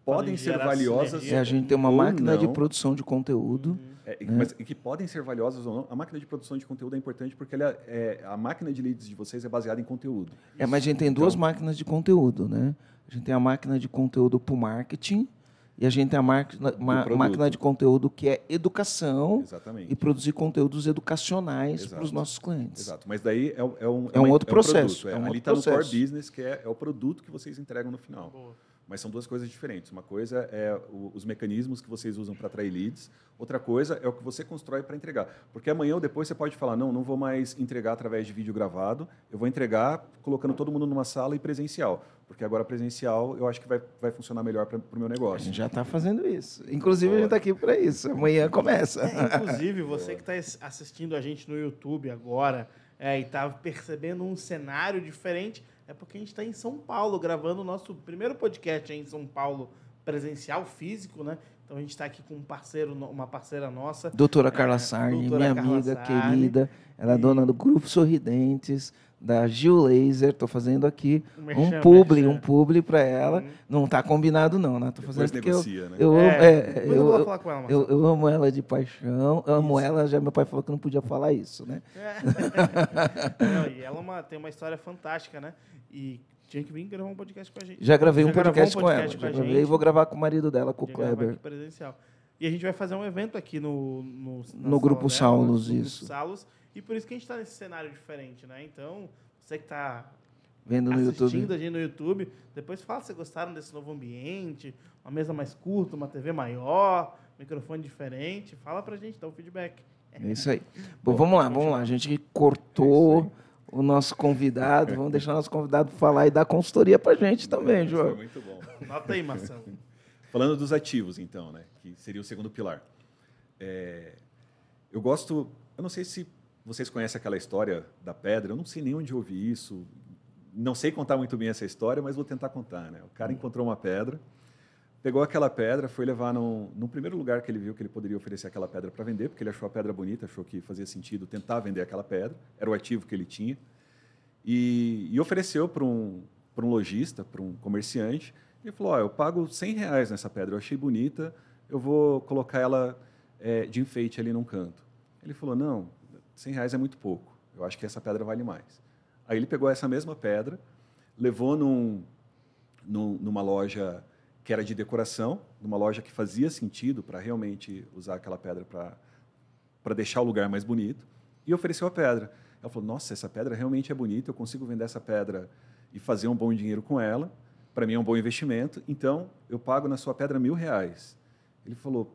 podem ser gerar valiosas sinergia. É, a gente tem uma máquina de produção de conteúdo. É, e- mas, e que podem ser valiosas ou não. A máquina de produção de conteúdo é importante porque ela é, a máquina de leads de vocês é baseada em conteúdo. É, mas a gente tem duas Então- máquinas de conteúdo, né? A gente tem a máquina de conteúdo para o marketing e a gente tem a máquina, ma- máquina de conteúdo que é educação Exatamente. e produzir conteúdos educacionais para os nossos clientes. Exato. Mas daí é, um- é um, É um outro processo, produto, é um Ali outro está no core business, que é, é o produto que vocês entregam no final. Boa. Mas são duas coisas diferentes. Uma coisa é o- os mecanismos que vocês usam para atrair leads. Outra coisa é o que você constrói para entregar. Porque amanhã ou depois você pode falar, não, não vou mais entregar através de vídeo gravado. Eu vou entregar colocando todo mundo numa sala e presencial. Porque agora presencial eu acho que vai, vai funcionar melhor para o meu A negócio. gente já está fazendo isso. Inclusive, a gente está aqui para isso. Amanhã começa. É, inclusive, você que está assistindo a gente no YouTube agora é, e está percebendo um cenário diferente, é porque a gente está em São Paulo, gravando o nosso primeiro podcast em São Paulo, presencial, físico, né? Então a gente está aqui com um parceiro, uma parceira nossa. Doutora Carla Sarni, doutora minha Carla amiga Sarni. querida. Ela é dona do Grupo Sorridentes da Gil Laser. Estou fazendo aqui um, publi, um publi para ela. Hum. Não está combinado não, né? Tô fazendo porque negocia, eu, né? eu, é, amo, é, eu, eu, ela, eu, eu, amo ela de paixão. Eu amo Isso. ela. Já meu pai falou que não podia falar isso, né? É. [LAUGHS] não, e ela é uma, tem uma história fantástica, né? E tinha que vir gravar um podcast com a gente. Já gravei um podcast, um podcast, com ela. Com já gravei e vou gravar com o marido dela, com o Kleber. presencial. E a gente vai fazer um evento aqui no no, no grupo Saulos, isso. Grupo Saulos, e por isso que a gente está nesse cenário diferente, né? Então, você que está vendo no assistindo YouTube. a gente no YouTube, depois fala se gostaram desse novo ambiente, uma mesa mais curta, uma TV maior, microfone diferente. Fala pra gente, dá o um feedback. É isso aí. [LAUGHS] Bom, vamos lá, vamos lá. A gente cortou é o nosso convidado. Vamos deixar o nosso convidado falar e dar consultoria pra gente também, João. Foi muito bom. Nota aí, Marcelo. [LAUGHS] Falando dos ativos, então, né? Que seria o segundo pilar. É, eu gosto. Eu não sei se vocês conhecem aquela história da pedra, eu não sei nem onde eu ouvi isso, não sei contar muito bem essa história, mas vou tentar contar. Né? O cara hum. encontrou uma pedra, pegou aquela pedra, foi levar no, no primeiro lugar que ele viu que ele poderia oferecer aquela pedra para vender, porque ele achou a pedra bonita, achou que fazia sentido tentar vender aquela pedra, era o ativo que ele tinha, e, e ofereceu para um, um lojista, para um comerciante, e falou, oh, eu pago 100 reais nessa pedra, eu achei bonita, eu vou colocar ela é, de enfeite ali num canto. Ele falou, não, 100 reais é muito pouco. Eu acho que essa pedra vale mais. Aí ele pegou essa mesma pedra, levou num, num, numa loja que era de decoração, numa loja que fazia sentido para realmente usar aquela pedra para deixar o lugar mais bonito, e ofereceu a pedra. Ela falou: Nossa, essa pedra realmente é bonita, eu consigo vender essa pedra e fazer um bom dinheiro com ela. Para mim é um bom investimento, então eu pago na sua pedra mil reais. Ele falou: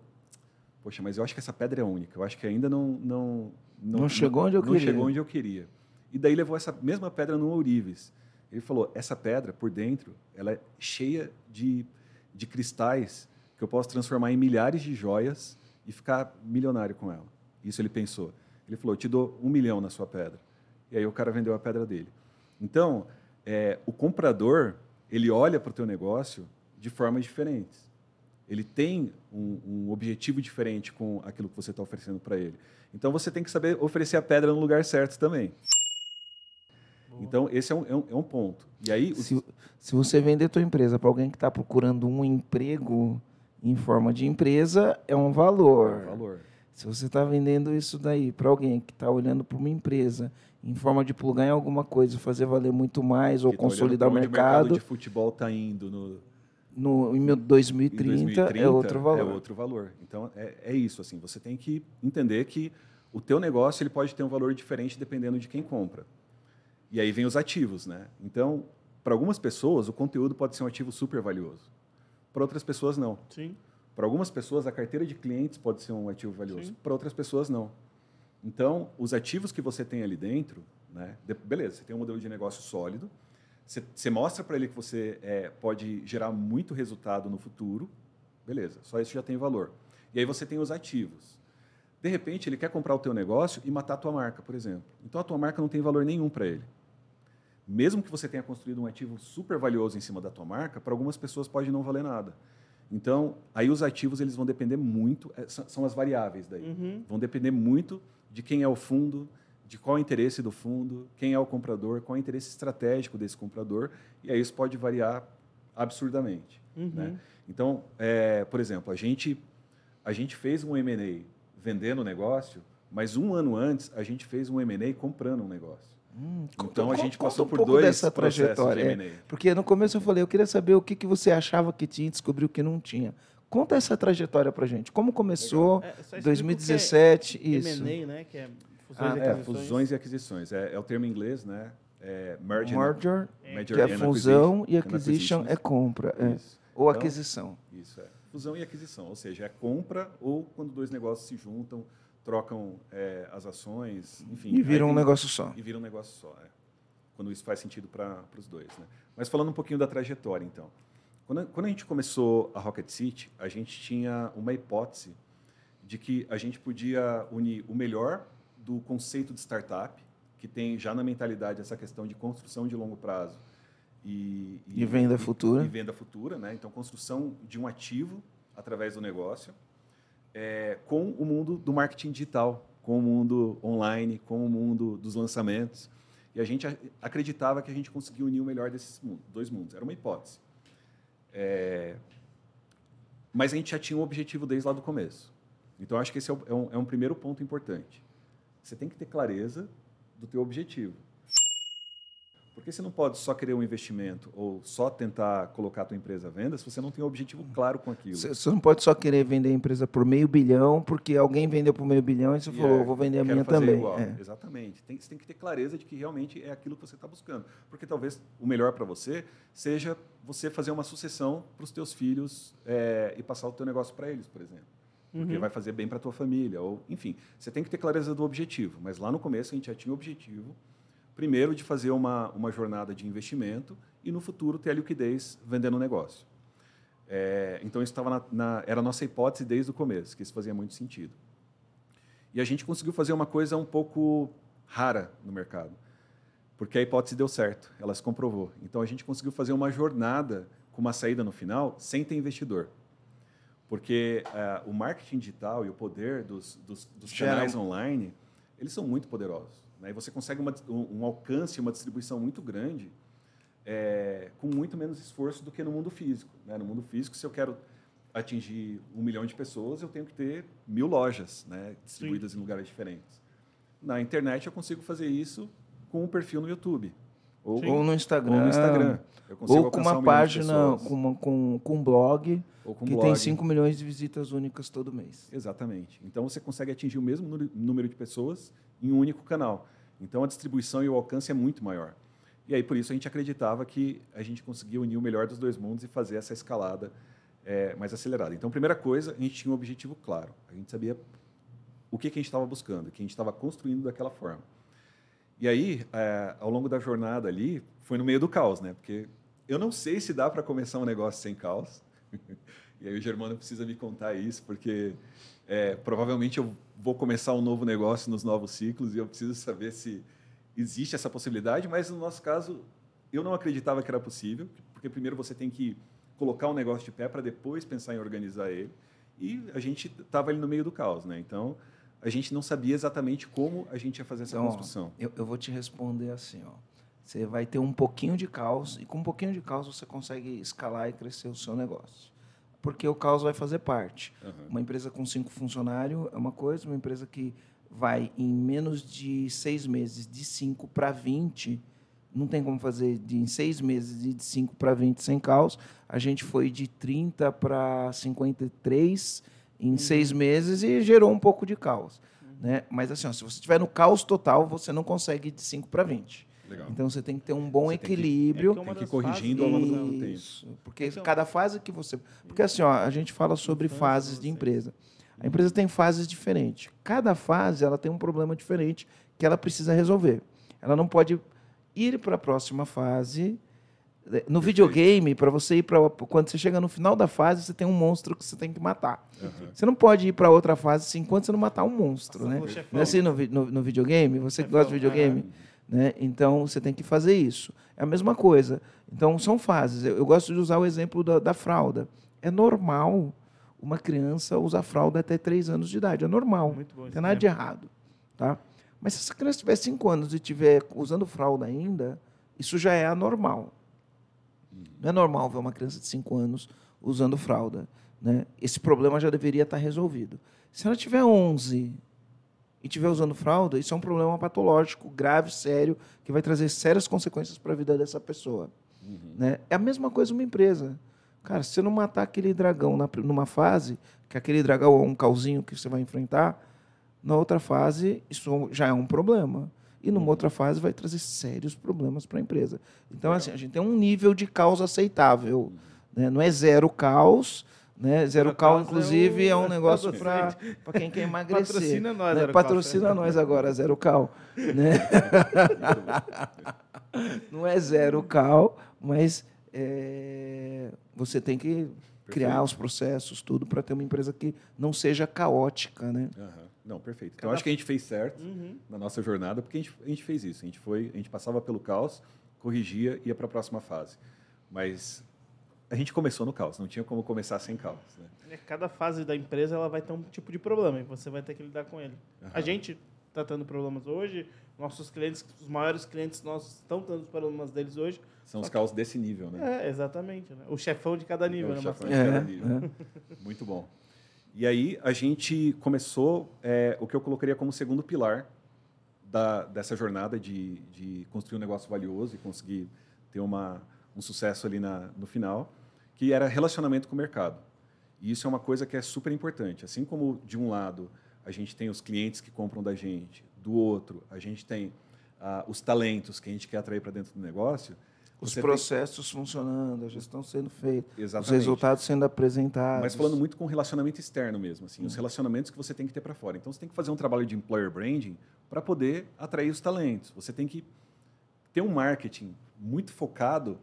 Poxa, mas eu acho que essa pedra é única, eu acho que ainda não, não, não, não chegou onde eu não queria. chegou onde eu queria. E daí levou essa mesma pedra no ourives. Ele falou: essa pedra por dentro, ela é cheia de, de cristais que eu posso transformar em milhares de joias e ficar milionário com ela. Isso ele pensou. Ele falou: eu te dou um milhão na sua pedra. E aí o cara vendeu a pedra dele. Então, é, o comprador ele olha para o teu negócio de formas diferentes. Ele tem um, um objetivo diferente com aquilo que você está oferecendo para ele. Então você tem que saber oferecer a pedra no lugar certo também. Boa. Então esse é um, é um, é um, ponto. E aí se, se você vender a tua empresa para alguém que está procurando um emprego em forma de empresa é um valor. É um valor. Se você está vendendo isso daí para alguém que está olhando para uma empresa em forma de plugar em alguma coisa, fazer valer muito mais ou tá consolidar o mercado. O mercado de futebol está indo no, no, em 2030, em 2030 é outro valor. É outro valor. Então, é, é isso. assim. Você tem que entender que o teu negócio ele pode ter um valor diferente dependendo de quem compra. E aí vem os ativos. Né? Então, para algumas pessoas, o conteúdo pode ser um ativo super valioso. Para outras pessoas, não. Sim. Para algumas pessoas, a carteira de clientes pode ser um ativo valioso. Para outras pessoas, não. Então, os ativos que você tem ali dentro, né? beleza, você tem um modelo de negócio sólido, você, mostra para ele que você é, pode gerar muito resultado no futuro, beleza, só isso já tem valor. E aí você tem os ativos. De repente, ele quer comprar o teu negócio e matar a tua marca, por exemplo. Então, a tua marca não tem valor nenhum para ele. Mesmo que você tenha construído um ativo super valioso em cima da tua marca, para algumas pessoas pode não valer nada. Então, aí os ativos eles vão depender muito, é, são as variáveis daí. Uhum. Vão depender muito de quem é o fundo, de qual é o interesse do fundo, quem é o comprador, qual é o interesse estratégico desse comprador, e aí isso pode variar absurdamente. Uhum. Né? Então, é, por exemplo, a gente, a gente fez um M&A vendendo o negócio, mas um ano antes a gente fez um M&A comprando um negócio. Hum, então a gente passou um por dois dessa trajetória. De é, porque no começo eu falei, eu queria saber o que, que você achava que tinha e descobriu que não tinha. Conta essa trajetória para gente. Como começou? É, 2017, é isso. M&A, né? Que é Fusões, ah, e, é, fusões e aquisições. É, é, o termo em inglês, né? É merger, merger, merger que é fusão e acquisition é compra. É. Ou então, aquisição. Isso, é. Fusão e aquisição. Ou seja, é compra ou quando dois negócios se juntam, trocam é, as ações, enfim. E viram um negócio só. E viram um negócio só, é. Quando isso faz sentido para os dois. Né? Mas falando um pouquinho da trajetória, então. Quando, quando a gente começou a Rocket City, a gente tinha uma hipótese de que a gente podia unir o melhor do conceito de startup, que tem já na mentalidade essa questão de construção de longo prazo e, e, e venda futura. E, venda futura, né? Então, construção de um ativo através do negócio é, com o mundo do marketing digital, com o mundo online, com o mundo dos lançamentos. E a gente acreditava que a gente conseguia unir o melhor desses mundos, dois mundos. Era uma hipótese. É, mas a gente já tinha um objetivo desde lá do começo. Então, acho que esse é, é um, é um primeiro ponto importante. Você tem que ter clareza do teu objetivo. Porque você não pode só querer um investimento ou só tentar colocar a tua empresa à venda se você não tem um objetivo claro com aquilo. Você não pode só querer vender a empresa por meio bilhão, porque alguém vendeu por meio bilhão e você e falou, é, vou vender a minha também. É. Exatamente. Tem, você tem que ter clareza de que realmente é aquilo que você está buscando. Porque talvez o melhor para você seja você fazer uma sucessão para os teus filhos é, e passar o teu negócio para eles, por exemplo. Porque uhum. vai fazer bem para tua família. ou Enfim, você tem que ter clareza do objetivo. Mas lá no começo a gente já tinha o objetivo Primeiro, de fazer uma, uma jornada de investimento e, no futuro, ter a liquidez vendendo o negócio. É, então, isso estava na, na, era a nossa hipótese desde o começo, que isso fazia muito sentido. E a gente conseguiu fazer uma coisa um pouco rara no mercado, porque a hipótese deu certo, ela se comprovou. Então, a gente conseguiu fazer uma jornada com uma saída no final sem ter investidor. Porque é, o marketing digital e o poder dos, dos, dos canais online, eles são muito poderosos. Né? E você consegue uma, um, um alcance, uma distribuição muito grande é, com muito menos esforço do que no mundo físico. Né? No mundo físico, se eu quero atingir um milhão de pessoas, eu tenho que ter mil lojas né, distribuídas Sim. em lugares diferentes. Na internet, eu consigo fazer isso com um perfil no YouTube. Ou, ou no Instagram. Ou, no Instagram. ou com uma um página, com, uma, com, com um blog com que blog. tem 5 milhões de visitas únicas todo mês. Exatamente. Então, você consegue atingir o mesmo número de pessoas em um único canal. Então a distribuição e o alcance é muito maior. E aí por isso a gente acreditava que a gente conseguia unir o melhor dos dois mundos e fazer essa escalada é, mais acelerada. Então, primeira coisa, a gente tinha um objetivo claro. A gente sabia o que, que a gente estava buscando, o que a gente estava construindo daquela forma. E aí, é, ao longo da jornada ali, foi no meio do caos, né? Porque eu não sei se dá para começar um negócio sem caos. [LAUGHS] e aí o Germano precisa me contar isso, porque é, provavelmente eu vou começar um novo negócio nos novos ciclos e eu preciso saber se existe essa possibilidade, mas no nosso caso eu não acreditava que era possível, porque primeiro você tem que colocar um negócio de pé para depois pensar em organizar ele. E a gente estava ali no meio do caos, né? Então a gente não sabia exatamente como a gente ia fazer essa então, construção. Eu, eu vou te responder assim, ó. Você vai ter um pouquinho de caos e com um pouquinho de caos você consegue escalar e crescer o seu negócio porque o caos vai fazer parte. Uhum. Uma empresa com cinco funcionários é uma coisa, uma empresa que vai em menos de seis meses de 5 para 20, não tem como fazer de, em seis meses de 5 para 20 sem caos. A gente foi de 30 para 53 em uhum. seis meses e gerou um pouco de caos. Uhum. Né? Mas assim, ó, se você estiver no caos total, você não consegue ir de 5 para 20. Legal. Então você tem que ter um bom você equilíbrio. Tem que, é tem que ir corrigindo ao longo do tempo. Porque então, cada fase que você. Porque assim, ó, a gente fala sobre fases de empresa. A empresa tem fases diferentes. Cada fase ela tem um problema diferente que ela precisa resolver. Ela não pode ir para a próxima fase. No videogame, para você ir para. Quando você chega no final da fase, você tem um monstro que você tem que matar. Uhum. Você não pode ir para outra fase assim, enquanto você não matar um monstro. Nossa, né? Não é assim no, no, no videogame? Você que gosta de videogame? Né? Então, você tem que fazer isso. É a mesma coisa. Então, são fases. Eu, eu gosto de usar o exemplo da, da, fralda. É normal uma criança usar fralda até 3 anos de idade. É normal. Muito bom, não tem nada de errado. Tá? Mas se essa criança tiver 5 anos e estiver usando fralda ainda, isso já é anormal. Não é normal ver uma criança de 5 anos usando fralda. Né? Esse problema já deveria estar resolvido. Se ela tiver 11 e estiver usando fralda, isso é um problema patológico, grave, sério, que vai trazer sérias consequências para a vida dessa pessoa. Uhum. Né? É a mesma coisa uma empresa. Cara, se você não matar aquele dragão na, numa fase, que aquele dragão é um calzinho que você vai enfrentar, na outra fase isso já é um problema. E numa outra fase vai trazer sérios problemas para a empresa. Então, assim, a gente tem um nível de caos aceitável. Né? Não é zero caos, né? Zero Cal, inclusive, é, o... é um negócio para quem quer [LAUGHS] emagrecer. Patrocina nós, né? Patrocina nós agora, Zero Cal. Né? [LAUGHS] Não é Zero Cal, mas é... você tem que Perfeito. criar os processos, tudo, para ter uma empresa que não seja caótica. Né? Uhum. Não, perfeito. Então, Cada... acho que a gente fez certo uhum. na nossa jornada, porque a gente, a gente fez isso. A gente, foi, a gente passava pelo caos, corrigia e ia para a próxima fase. Mas a gente começou no caos, não tinha como começar sem caos. Né? É, cada fase da empresa ela vai ter um tipo de problema e você vai ter que lidar com ele. Aham. A gente está tendo problemas hoje, nossos clientes, os maiores clientes nossos estão tendo os problemas deles hoje. São os caos desse nível, né? É, exatamente. Né? O chefão de cada nível, É o né, chefão de cada É, nível. Muito bom. E aí a gente começou é, o que eu colocaria como segundo pilar da, dessa jornada de, de construir um negócio valioso e conseguir ter uma, um sucesso ali na, no final, que era relacionamento com o mercado. E isso é uma coisa que é super importante. Assim como de um lado a gente tem os clientes que compram da gente, do outro a gente tem ah, os talentos que a gente quer atrair para dentro do negócio. Os você tem- processos funcionando, a gestão sendo feita, os Exatamente. resultados sendo apresentados. Mas falando muito com relacionamento externo mesmo, assim, os relacionamentos que você tem que ter para fora. Então você tem que fazer um trabalho de employer branding para poder atrair os talentos. Você tem que ter um marketing muito focado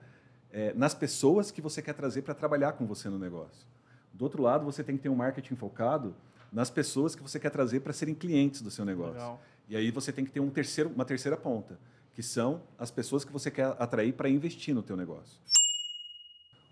eh, nas pessoas que você quer trazer para trabalhar com você no negócio. Do outro lado, você tem que ter um marketing focado nas pessoas que você quer trazer para serem clientes do seu negócio. Legal. E aí você tem que ter um terceiro, uma terceira ponta, que são as pessoas que você quer atrair para investir no teu negócio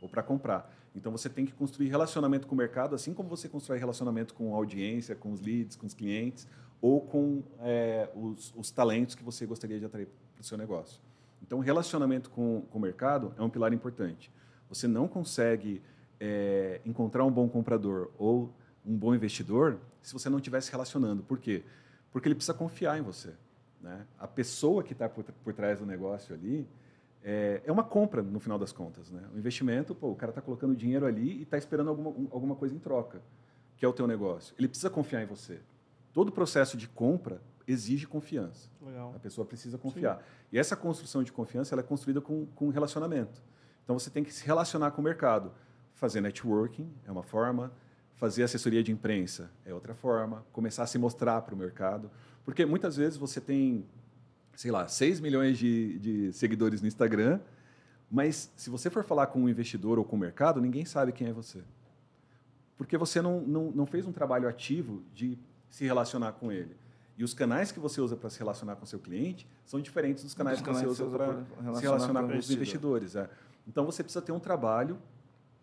ou para comprar. Então você tem que construir relacionamento com o mercado, assim como você constrói relacionamento com a audiência, com os leads, com os clientes ou com é, os, os talentos que você gostaria de atrair para o seu negócio. Então, relacionamento com, com o mercado é um pilar importante. Você não consegue é, encontrar um bom comprador ou um bom investidor se você não estiver se relacionando. Por quê? Porque ele precisa confiar em você. Né? A pessoa que está por, por trás do negócio ali é, é uma compra, no final das contas. Né? O investimento, pô, o cara está colocando dinheiro ali e está esperando alguma, um- alguma coisa em troca, que é o teu negócio. Ele precisa confiar em você. Todo processo de compra exige confiança. Legal. A pessoa precisa confiar. E essa construção de confiança ela é construída com, com relacionamento. Então você tem que se relacionar com o mercado. Fazer networking é uma forma, fazer assessoria de imprensa é outra forma, começar a se mostrar para o mercado. Porque muitas vezes você tem, sei lá, 6 milhões de, de seguidores no Instagram, mas se você for falar com um investidor ou com o mercado, ninguém sabe quem é você. Porque você não, não, não fez um trabalho ativo de se relacionar com ele. E os canais que você usa para se relacionar com seu cliente são diferentes dos canais Dos que você canais que usa você para usa pra se relacionar com com os investidor. investidores. é. Então você precisa ter um trabalho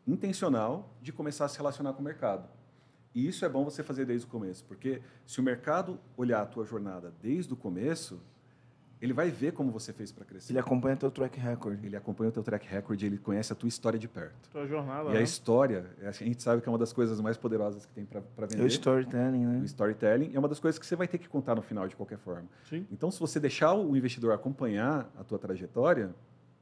intencional de começar a se relacionar com o mercado. E isso é bom você fazer desde o começo, porque se o mercado olhar a tua jornada desde o começo, ele vai ver como você fez para crescer. Ele acompanha teu track record. Ele acompanha o teu track record, ele conhece a tua história de perto. Tua jornada, E né? a história, a gente sabe que é uma das coisas mais poderosas que tem para É vender. o storytelling, O né? storytelling é uma das coisas que você vai ter que contar no final de qualquer forma. Sim. Então, se você deixar o investidor acompanhar a tua trajetória,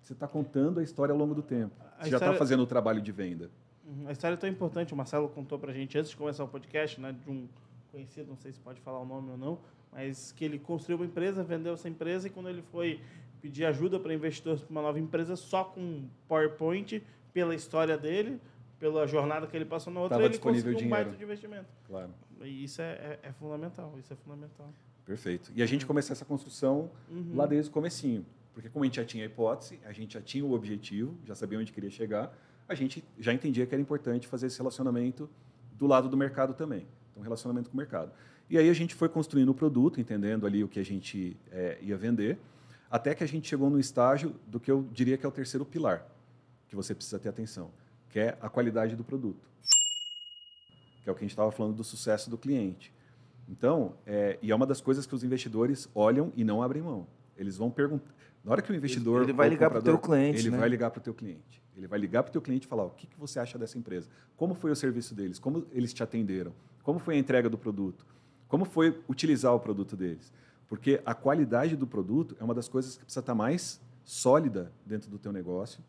você está contando a história ao longo do tempo. A Você já está história- fazendo o trabalho de venda. Uhum. A história é tão importante, o Marcelo contou pra gente antes de começar o podcast, né, de um conhecido, não sei se pode falar o nome ou não, mas que ele construiu uma empresa, vendeu essa empresa e quando ele foi pedir ajuda para investidores para uma nova empresa, só com PowerPoint, pela história dele, pela jornada que ele passou na outra, Tava ele conseguiu um dinheiro. baita de investimento. Claro. E isso é, é- é fundamental, isso é fundamental. Perfeito. E a gente começou essa construção Uhum. lá desde o comecinho. Porque como a gente já tinha a hipótese, a gente já tinha o objetivo, já sabia onde queria chegar, a gente já entendia que era importante fazer esse relacionamento do lado do mercado também. Então, relacionamento com o mercado. E aí a gente foi construindo o produto, entendendo ali o que a gente eh, ia vender, até que a gente chegou no estágio do que eu diria que é o terceiro pilar, que você precisa ter atenção, que é a qualidade do produto. Que é o que a gente estava falando do sucesso do cliente. Então, é, e é uma das coisas que os investidores olham e não abrem mão. Eles vão perguntar. Na hora que o investidor. Ele vai o ligar pro comprador, teu cliente, Ele né? vai ligar para o teu cliente. Ele vai ligar para o teu cliente e falar: o que, que você acha dessa empresa? Como foi o serviço deles? Como eles te atenderam? Como foi a entrega do produto? Como foi utilizar o produto deles? Porque a qualidade do produto é uma das coisas que precisa estar mais sólida dentro do teu negócio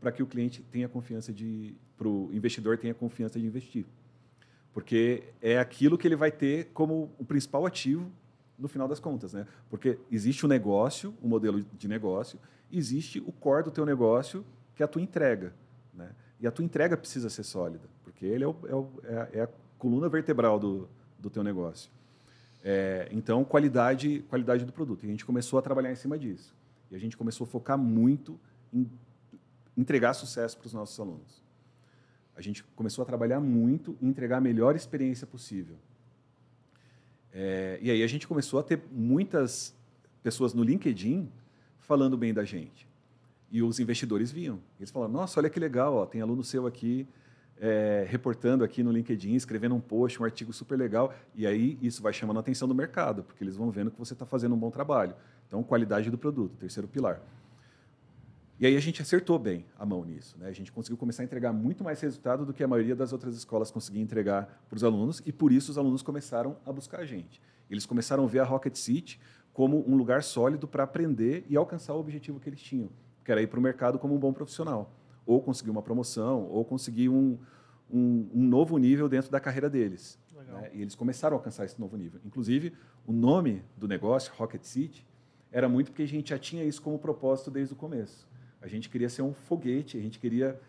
para que o cliente tenha confiança de. para o investidor tenha confiança de investir porque é aquilo que ele vai ter como o principal ativo no final das contas, né? Porque existe o negócio, o modelo de negócio, existe o core do teu negócio, que é a tua entrega, né? E a tua entrega precisa ser sólida, porque ele é, o- é o- é a- é a coluna vertebral do, do teu negócio. É, então, qualidade, qualidade do produto. E a gente começou a trabalhar em cima disso. E a gente começou a focar muito em entregar sucesso para os nossos alunos a gente começou a trabalhar muito em entregar a melhor experiência possível. É, e aí a gente começou a ter muitas pessoas no LinkedIn falando bem da gente. E os investidores viam. Eles falaram, nossa, olha que legal, ó, tem aluno seu aqui é, reportando aqui no LinkedIn, escrevendo um post, um artigo super legal. E aí isso vai chamando a atenção do mercado, porque eles vão vendo que você está fazendo um bom trabalho. Então, qualidade do produto, terceiro pilar. E aí a gente acertou bem a mão nisso. Né? A gente conseguiu começar a entregar muito mais resultado do que a maioria das outras escolas conseguia entregar para os alunos, e por isso os alunos começaram a buscar a gente. Eles começaram a ver a Rocket City como um lugar sólido para aprender e alcançar o objetivo que eles tinham, que era ir para o mercado como um bom profissional, ou conseguir uma promoção, ou conseguir um, um, um novo nível dentro da carreira deles. Né? E eles começaram a alcançar esse novo nível. Inclusive, o nome do negócio, Rocket City, era muito porque a gente já tinha isso como propósito desde o começo. A gente queria ser um foguete, a gente queria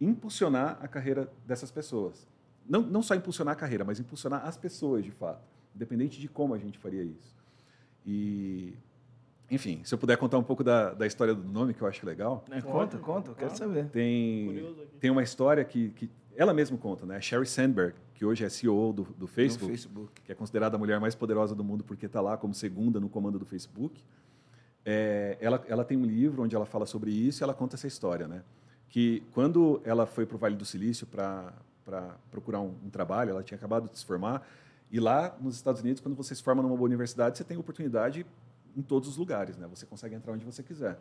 impulsionar a carreira dessas pessoas. Não, não só impulsionar a carreira, mas impulsionar as pessoas, de fato, independente de como a gente faria isso. E, enfim, se eu puder contar um pouco da, da história do nome, que eu acho legal. É, conta, conta, eu quero saber. Tem, tem uma história que, que ela mesma conta, né? Sherry Sandberg, que hoje é CEO do, do Facebook, Facebook, que é considerada a mulher mais poderosa do mundo porque está lá como segunda no comando do Facebook. É, ela, ela tem um livro onde ela fala sobre isso e ela conta essa história, né? Que quando ela foi para o Vale do Silício para procurar um, um, trabalho, ela tinha acabado de se formar, e lá nos Estados Unidos, quando você se forma numa boa universidade, você tem oportunidade em todos os lugares, né? Você consegue entrar onde você quiser.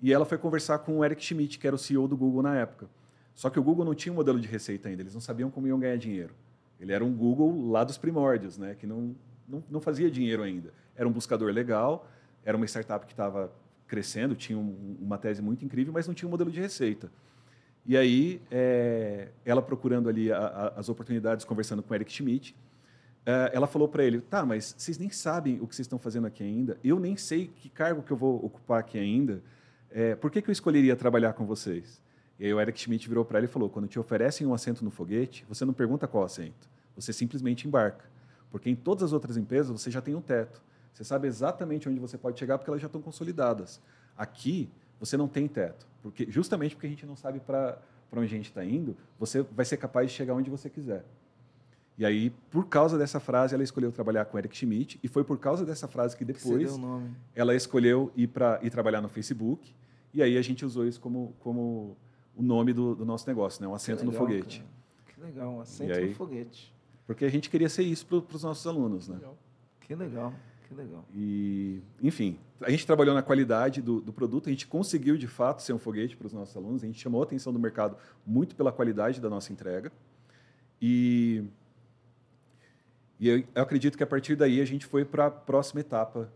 E ela foi conversar com o Eric Schmidt, que era o CEO do Google na época. Só que o Google não tinha um modelo de receita ainda, eles não sabiam como iam ganhar dinheiro. Ele era um Google lá dos primórdios, né? Que não, não, não fazia dinheiro ainda. Era um buscador legal, era uma startup que estava crescendo, tinha um, uma tese muito incrível, mas não tinha um modelo de receita. E aí, é, ela procurando ali a, a, as oportunidades, conversando com o Eric Schmidt, é, ela falou para ele: tá, mas vocês nem sabem o que vocês estão fazendo aqui ainda, eu nem sei que cargo que eu vou ocupar aqui ainda, é, por que, que eu escolheria trabalhar com vocês? E aí o Eric Schmidt virou para ele e falou: quando te oferecem um assento no foguete, você não pergunta qual assento, você simplesmente embarca. Porque em todas as outras empresas você já tem um teto. Você sabe exatamente onde você pode chegar porque elas já estão consolidadas. Aqui, você não tem teto. Porque, justamente porque a gente não sabe para onde a gente está indo, você vai ser capaz de chegar onde você quiser. E aí, por causa dessa frase, ela escolheu trabalhar com Eric Schmidt, e foi por causa dessa frase que depois ela escolheu ir para ir trabalhar no Facebook, e aí a gente usou isso como, como o nome do, do nosso negócio, né? um assento legal, no foguete. Cara. Que legal, um assento aí, no foguete. Porque a gente queria ser isso para os nossos alunos. Né? Que legal. Que legal. E, enfim, a gente trabalhou na qualidade do, do, produto, a gente conseguiu de fato ser um foguete para os nossos alunos, a gente chamou a atenção do mercado muito pela qualidade da nossa entrega. E, e eu, eu acredito que a partir daí a gente foi para a próxima etapa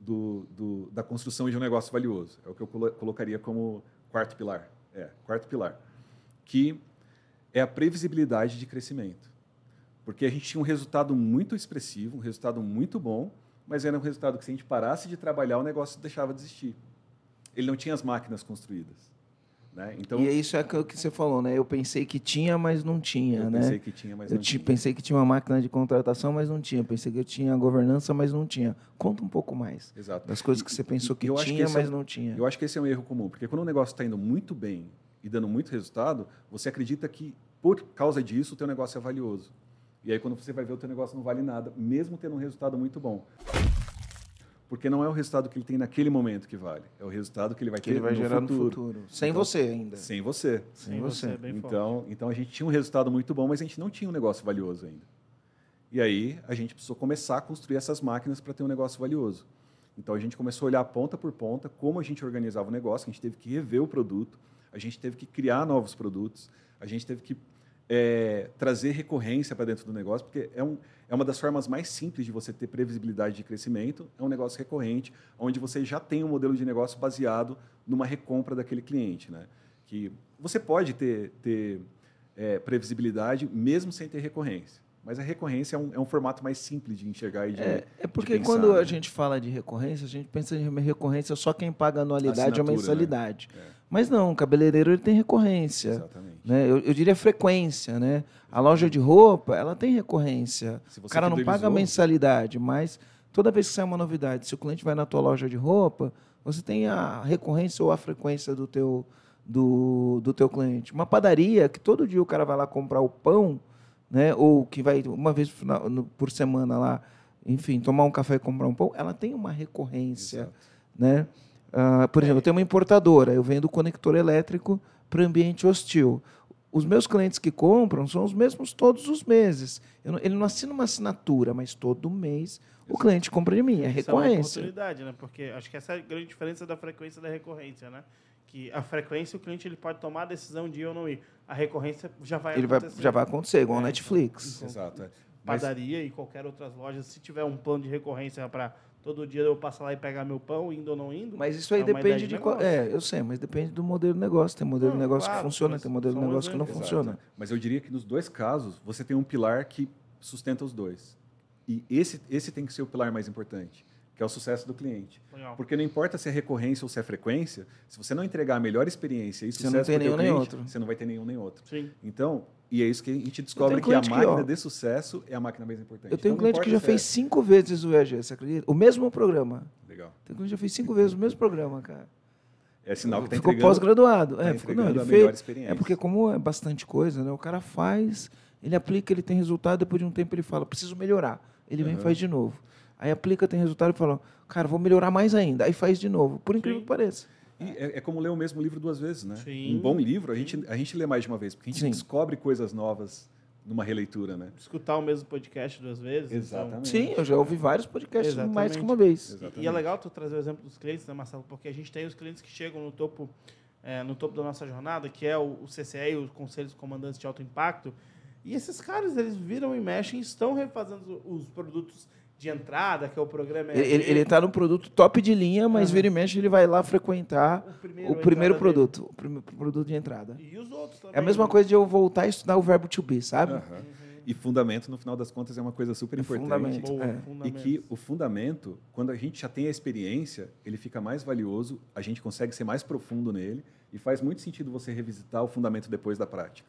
do, do, da construção de um negócio valioso. É o que eu colocaria como quarto pilar. É, quarto pilar. Que é a previsibilidade de crescimento porque a gente tinha um resultado muito expressivo, um resultado muito bom, mas era um resultado que se a gente parasse de trabalhar, o negócio deixava de existir. Ele não tinha as máquinas construídas. Né? Então, e é isso é o que você falou, né? Eu pensei que tinha, mas não tinha, eu né? Pensei que tinha, mas eu não tinha. pensei que tinha uma máquina de contratação, mas não tinha. Pensei que eu tinha governança, mas não tinha. Conta um pouco mais. Exato. Das coisas que você pensou que tinha, que mas é, não tinha. Eu acho que esse é um erro comum, porque quando o negócio está indo muito bem e dando muito resultado, você acredita que por causa disso o teu negócio é valioso. E aí, quando você vai ver, o teu negócio não vale nada, mesmo tendo um resultado muito bom. Porque não é o resultado que ele tem naquele momento que vale, é o resultado que ele vai que ter ele vai no, gerar futuro. no futuro. Sem então, você ainda. Sem você. Sem, sem você. você. É então, então a gente tinha um resultado muito bom, mas a gente não tinha um negócio valioso ainda. E aí a gente precisou começar a construir essas máquinas para ter um negócio valioso. Então a gente começou a olhar ponta por ponta como a gente organizava o negócio, a gente teve que rever o produto, a gente teve que criar novos produtos, a gente teve que é, trazer recorrência para dentro do negócio, porque é, um, é uma das formas mais simples de você ter previsibilidade de crescimento, é um negócio recorrente, onde você já tem um modelo de negócio baseado numa recompra daquele cliente. Né? Que você pode ter, ter é, previsibilidade mesmo sem ter recorrência. Mas a recorrência é um, é um formato mais simples de enxergar e de É, é porque pensar, quando né? a gente fala de recorrência, a gente pensa em recorrência só quem paga anualidade ou mensalidade. Né? Mas não, o cabeleireiro ele tem recorrência. Exatamente. Né? Eu, eu, diria frequência. Né? A loja de roupa ela tem recorrência. O cara não paga mensalidade, mas toda vez que sai uma novidade, se o cliente vai na tua loja de roupa, você tem a recorrência ou a frequência do teu, do, do teu cliente. Uma padaria que todo dia o cara vai lá comprar o pão né? ou que vai uma vez por semana lá, enfim, tomar um café e comprar um pão, ela tem uma recorrência. Né? Ah, por exemplo, eu tenho uma importadora, eu vendo conector elétrico para ambiente hostil. Os meus clientes que compram são os mesmos todos os meses. Eu não- ele não assina uma assinatura, mas todo mês o cliente compra de mim, é Isso é uma recorrência. oportunidade, né? Porque acho que essa é a grande diferença da frequência e da recorrência, né? Que a frequência o cliente ele pode tomar a decisão de ir ou não ir. A recorrência já vai Ele vai, acontecer. já vai acontecer, igual É, o Netflix. então- Exato. é. Mas, Padaria e qualquer outras lojas, se tiver um plano de recorrência para todo dia eu passar lá e pegar meu pão, indo ou não indo. Mas isso aí é depende de de qual. É, eu sei, mas depende do modelo de negócio. Tem modelo de Não, negócio claro, que funciona, tem modelo de negócio que não funciona. Mas eu diria que nos dois casos, você tem um pilar que sustenta os dois. E esse, esse tem que ser o pilar mais importante, que é o sucesso do cliente. Legal. Porque não importa se é recorrência ou se é frequência, se você não entregar a melhor experiência e Você não sucesso tem pro teu nenhum nem cliente, outro. você não vai ter nenhum nem outro. Sim. Então, e é isso que a gente descobre que a cliente que, máquina ó, de sucesso é a máquina mais importante. Eu tenho um Então, não cliente que já se é- fez cinco vezes o EAG, você acredita? O mesmo programa. Legal. Tem um cliente que já fez cinco vezes o mesmo programa, cara. É sinal que está ficou entregando, pós-graduado. tá É, ficou, não, ele a fez, melhor experiência. É porque como é bastante coisa, né? O cara faz, ele aplica, ele tem resultado, depois de um tempo ele fala, preciso melhorar. Ele vem e faz de novo. Aí aplica, tem resultado e fala, cara, vou melhorar mais ainda. Aí faz de novo. Por incrível Sim. que pareça. E é, é como ler o mesmo livro duas vezes, né? Sim. Um bom livro, a gente, a gente lê mais de uma vez, porque a gente Sim. descobre coisas novas numa releitura, né? Escutar o mesmo podcast duas vezes. então- Exatamente. Sim, eu já ouvi vários podcasts mais Exatamente. que uma vez. Exatamente. E é legal tu trazer o exemplo dos clientes, né, Marcelo? Porque a gente tem os clientes que chegam no topo, é, no topo da nossa jornada, que é o, o CCE, os Conselhos Comandantes de Alto Impacto. E esses caras, eles viram e mexem e estão refazendo os produtos de entrada, que é o programa Ele, ele, ele tá num produto top de linha, mas Aham. vira e mexe, ele vai lá frequentar o o primeiro, primeiro entrada dele. produto, o primeiro produto de entrada. E os outros também. É a mesma coisa de eu voltar a estudar o verbo to be, sabe? Aham. E fundamento, no final das contas, é uma coisa super É importante. fundamento. Boa, É. E que o fundamento, quando a gente já tem a experiência, ele fica mais valioso, a gente consegue ser mais profundo nele e faz muito sentido você revisitar o fundamento depois da prática.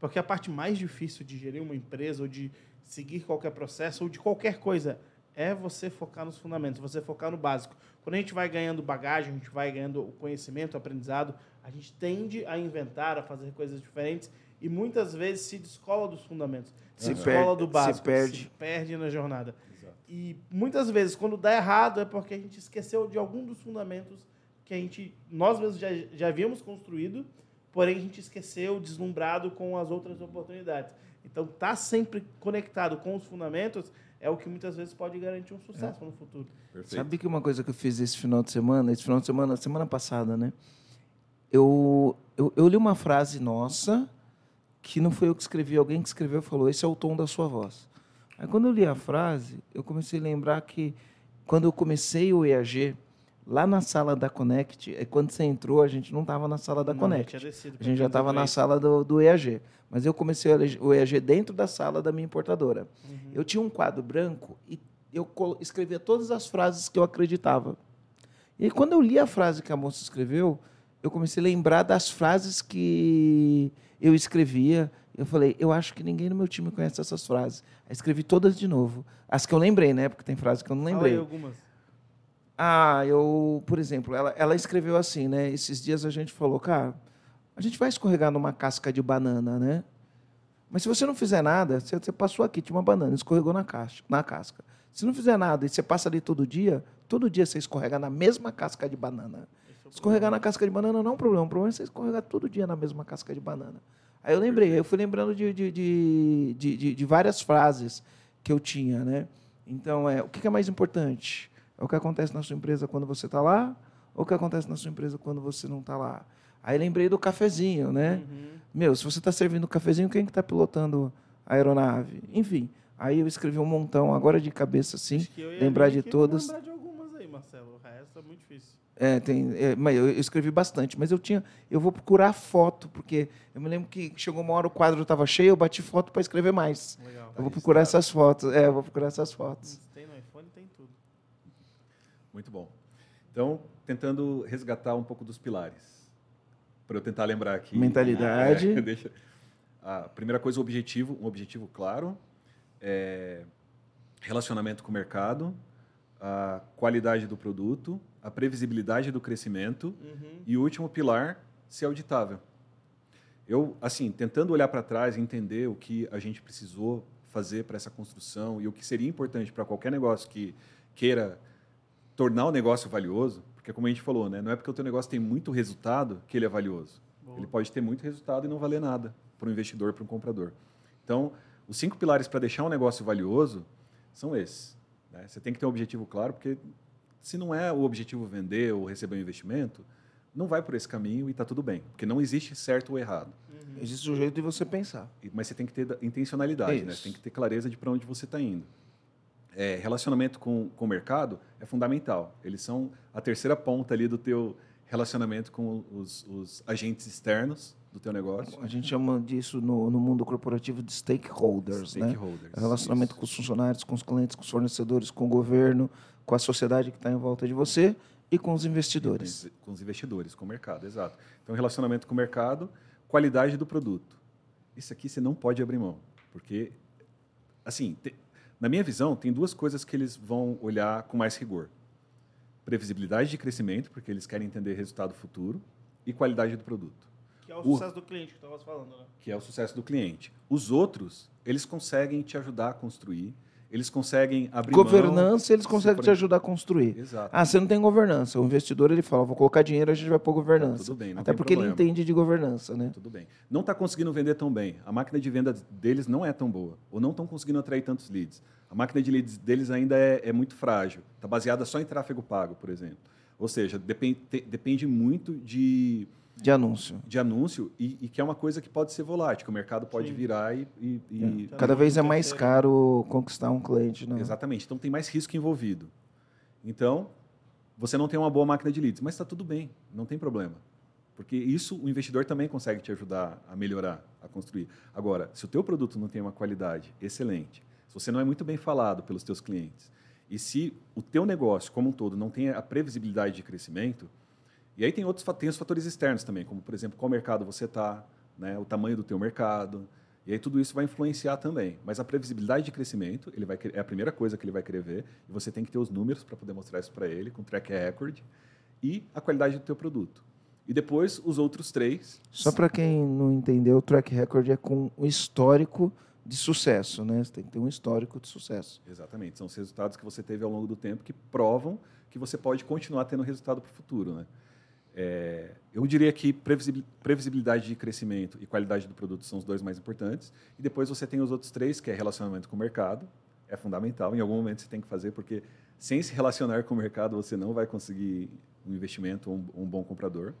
Porque a parte mais difícil de gerir uma empresa ou de seguir qualquer processo ou de qualquer coisa é você focar nos fundamentos, você focar no básico. Quando a gente vai ganhando bagagem, a gente vai ganhando o conhecimento, o aprendizado, a gente tende a inventar, a fazer coisas diferentes e muitas vezes se descola dos fundamentos, se, Se descola perde- do se básico, perde. perde na jornada. Exato. E muitas vezes, quando dá errado, é porque a gente esqueceu de algum dos fundamentos que a gente, nós mesmos já, já havíamos construído, porém a gente esqueceu, deslumbrado com as outras oportunidades. Então, estar sempre conectado com os fundamentos é o que muitas vezes pode garantir um sucesso no futuro. Perfeito. Sabe que uma coisa que eu fiz esse final de semana, esse final de semana, semana passada, né? Eu, eu, eu li uma frase nossa, que não foi eu que escrevi, alguém que escreveu falou: esse é o tom da sua voz. Aí quando eu li a frase, eu comecei a lembrar que quando eu comecei o EAG, lá na sala da Connect, é quando você entrou, a gente não estava na sala da Não, Connect. A gente já estava na sala do, do EAG. Mas eu comecei o EAG dentro da sala da minha importadora. Eu tinha um quadro branco e eu escrevia todas as frases que eu acreditava. E aí, quando eu li a frase que a moça escreveu, eu comecei a lembrar das frases que eu escrevia. Eu falei, eu acho que ninguém no meu time conhece essas frases. Aí escrevi todas de novo. As que eu lembrei, né? Porque tem frases que eu não Fala lembrei. aí algumas. Ah, eu, por exemplo, ela, ela escreveu assim, né? Esses dias a gente falou, cara, a gente vai escorregar numa casca de banana, né? Mas se você não fizer nada, você, você passou aqui, tinha uma banana, escorregou na, caixa, na casca. Se não fizer nada e você passa ali todo dia, todo dia você escorrega na mesma casca de banana. É Escorregar na casca de banana não é um problema, o problema é você escorregar todo dia na mesma casca de banana. Aí eu lembrei, eu fui lembrando de, de, de, de, várias frases que eu tinha, né? Então, é, o que é mais importante? É o que acontece na sua empresa quando você está lá ou o que acontece na sua empresa quando você não está lá? Aí lembrei do cafezinho, né? Uhum. Meu, se você está servindo cafezinho, quem que está pilotando a aeronave? Enfim, aí eu escrevi um montão, agora de cabeça assim, lembrar de todas. Lembrar de algumas aí, Marcelo. O resto é muito difícil. É, tem, é, mas eu eu escrevi bastante, mas eu tinha, eu vou procurar foto, porque eu me lembro que chegou uma hora o quadro estava cheio, eu bati foto para escrever mais. Legal. Eu vou procurar essas fotos, é, eu vou procurar essas fotos. Se tem no iPhone, tem tudo. Muito bom. Então, tentando resgatar um pouco dos pilares. Para eu tentar lembrar aqui. Mentalidade. [LAUGHS] É, deixa. A primeira coisa, o objetivo, um objetivo claro. É, relacionamento com o mercado, a qualidade do produto, a previsibilidade do crescimento Uhum. e o último pilar, ser auditável. Eu, assim, tentando olhar para trás e entender o que a gente precisou fazer para essa construção e o que seria importante para qualquer negócio que queira tornar o negócio valioso, Porque, como a gente falou, né, não é porque o teu negócio tem muito resultado que ele é valioso. Boa. Ele pode ter muito resultado e não valer nada para um investidor, para um comprador. Então, os cinco pilares para deixar um negócio valioso são esses. né? Você tem que ter um objetivo claro, porque se não é o objetivo vender ou receber um investimento, não vai por esse caminho e está tudo bem. Porque não existe certo ou errado. Existe o jeito de você pensar. Mas você tem que ter da- intencionalidade, né? Você tem que ter clareza de para onde você está indo. É, relacionamento com, com o mercado é fundamental. Eles são a terceira ponta ali do teu relacionamento com os, os agentes externos do teu negócio. A gente chama disso no, no mundo corporativo de stakeholders, né? Stakeholders. É o relacionamento Isso. com os funcionários, com os clientes, com os fornecedores, com o governo, com a sociedade que está em volta de você e com os investidores. Com os investidores, com o mercado, exato. Então, relacionamento com o mercado, qualidade do produto. Isso aqui você não pode abrir mão, porque, assim, te- na minha visão, tem duas coisas que eles vão olhar com mais rigor: previsibilidade de crescimento, porque eles querem entender resultado futuro, e qualidade do produto, Que é o O- sucesso do cliente que tu estava falando, né? que é o sucesso do cliente. Os outros, eles conseguem te ajudar a construir, eles conseguem abrir mão. Governança, eles se conseguem te ajudar a construir. Exato. Ah, você não tem governança. O investidor ele fala, vou colocar dinheiro, a gente vai pôr governança. Tudo bem, não Até porque ele problema. entende de governança, né? Tudo bem. Não está conseguindo vender tão bem. A máquina de venda deles não é tão boa. Ou não estão conseguindo atrair tantos leads. A máquina de leads deles ainda é, é muito frágil. Está baseada só em tráfego pago, por exemplo. Ou seja, depende, depende muito de, De anúncio. de anúncio e, e que é uma coisa que pode ser volátil, que o mercado pode Sim. virar e... e- e- Tá Cada vez é mais caro conquistar um cliente. Não. Exatamente. Então tem mais risco envolvido. Então, você não tem uma boa máquina de leads, mas está tudo bem, não tem problema. Porque isso o investidor também consegue te ajudar a melhorar, a construir. Agora, se o teu produto não tem uma qualidade excelente, se você não é muito bem falado pelos teus clientes, e se o teu negócio como um todo não tem a previsibilidade de crescimento, e aí tem outros tem os fatores externos também, como por exemplo, qual mercado você está, né, o tamanho do teu mercado, e aí tudo isso vai influenciar também. Mas a previsibilidade de crescimento, ele vai é a primeira coisa que ele vai querer ver, e você tem que ter os números para poder mostrar isso para ele, com track record, e a qualidade do teu produto. E depois os outros três. Só para quem não entendeu, o track record é com o histórico de sucesso, né? Você tem que ter um histórico de sucesso. Exatamente, são os resultados que você teve ao longo do tempo que provam que você pode continuar tendo resultado para o futuro, né? É, eu diria que previsibil- previsibilidade de crescimento e qualidade do produto são os dois mais importantes. E depois você tem os outros três, que é relacionamento com o mercado. É fundamental. Em algum momento você tem que fazer, porque sem se relacionar com o mercado, você não vai conseguir um investimento ou um, um bom comprador.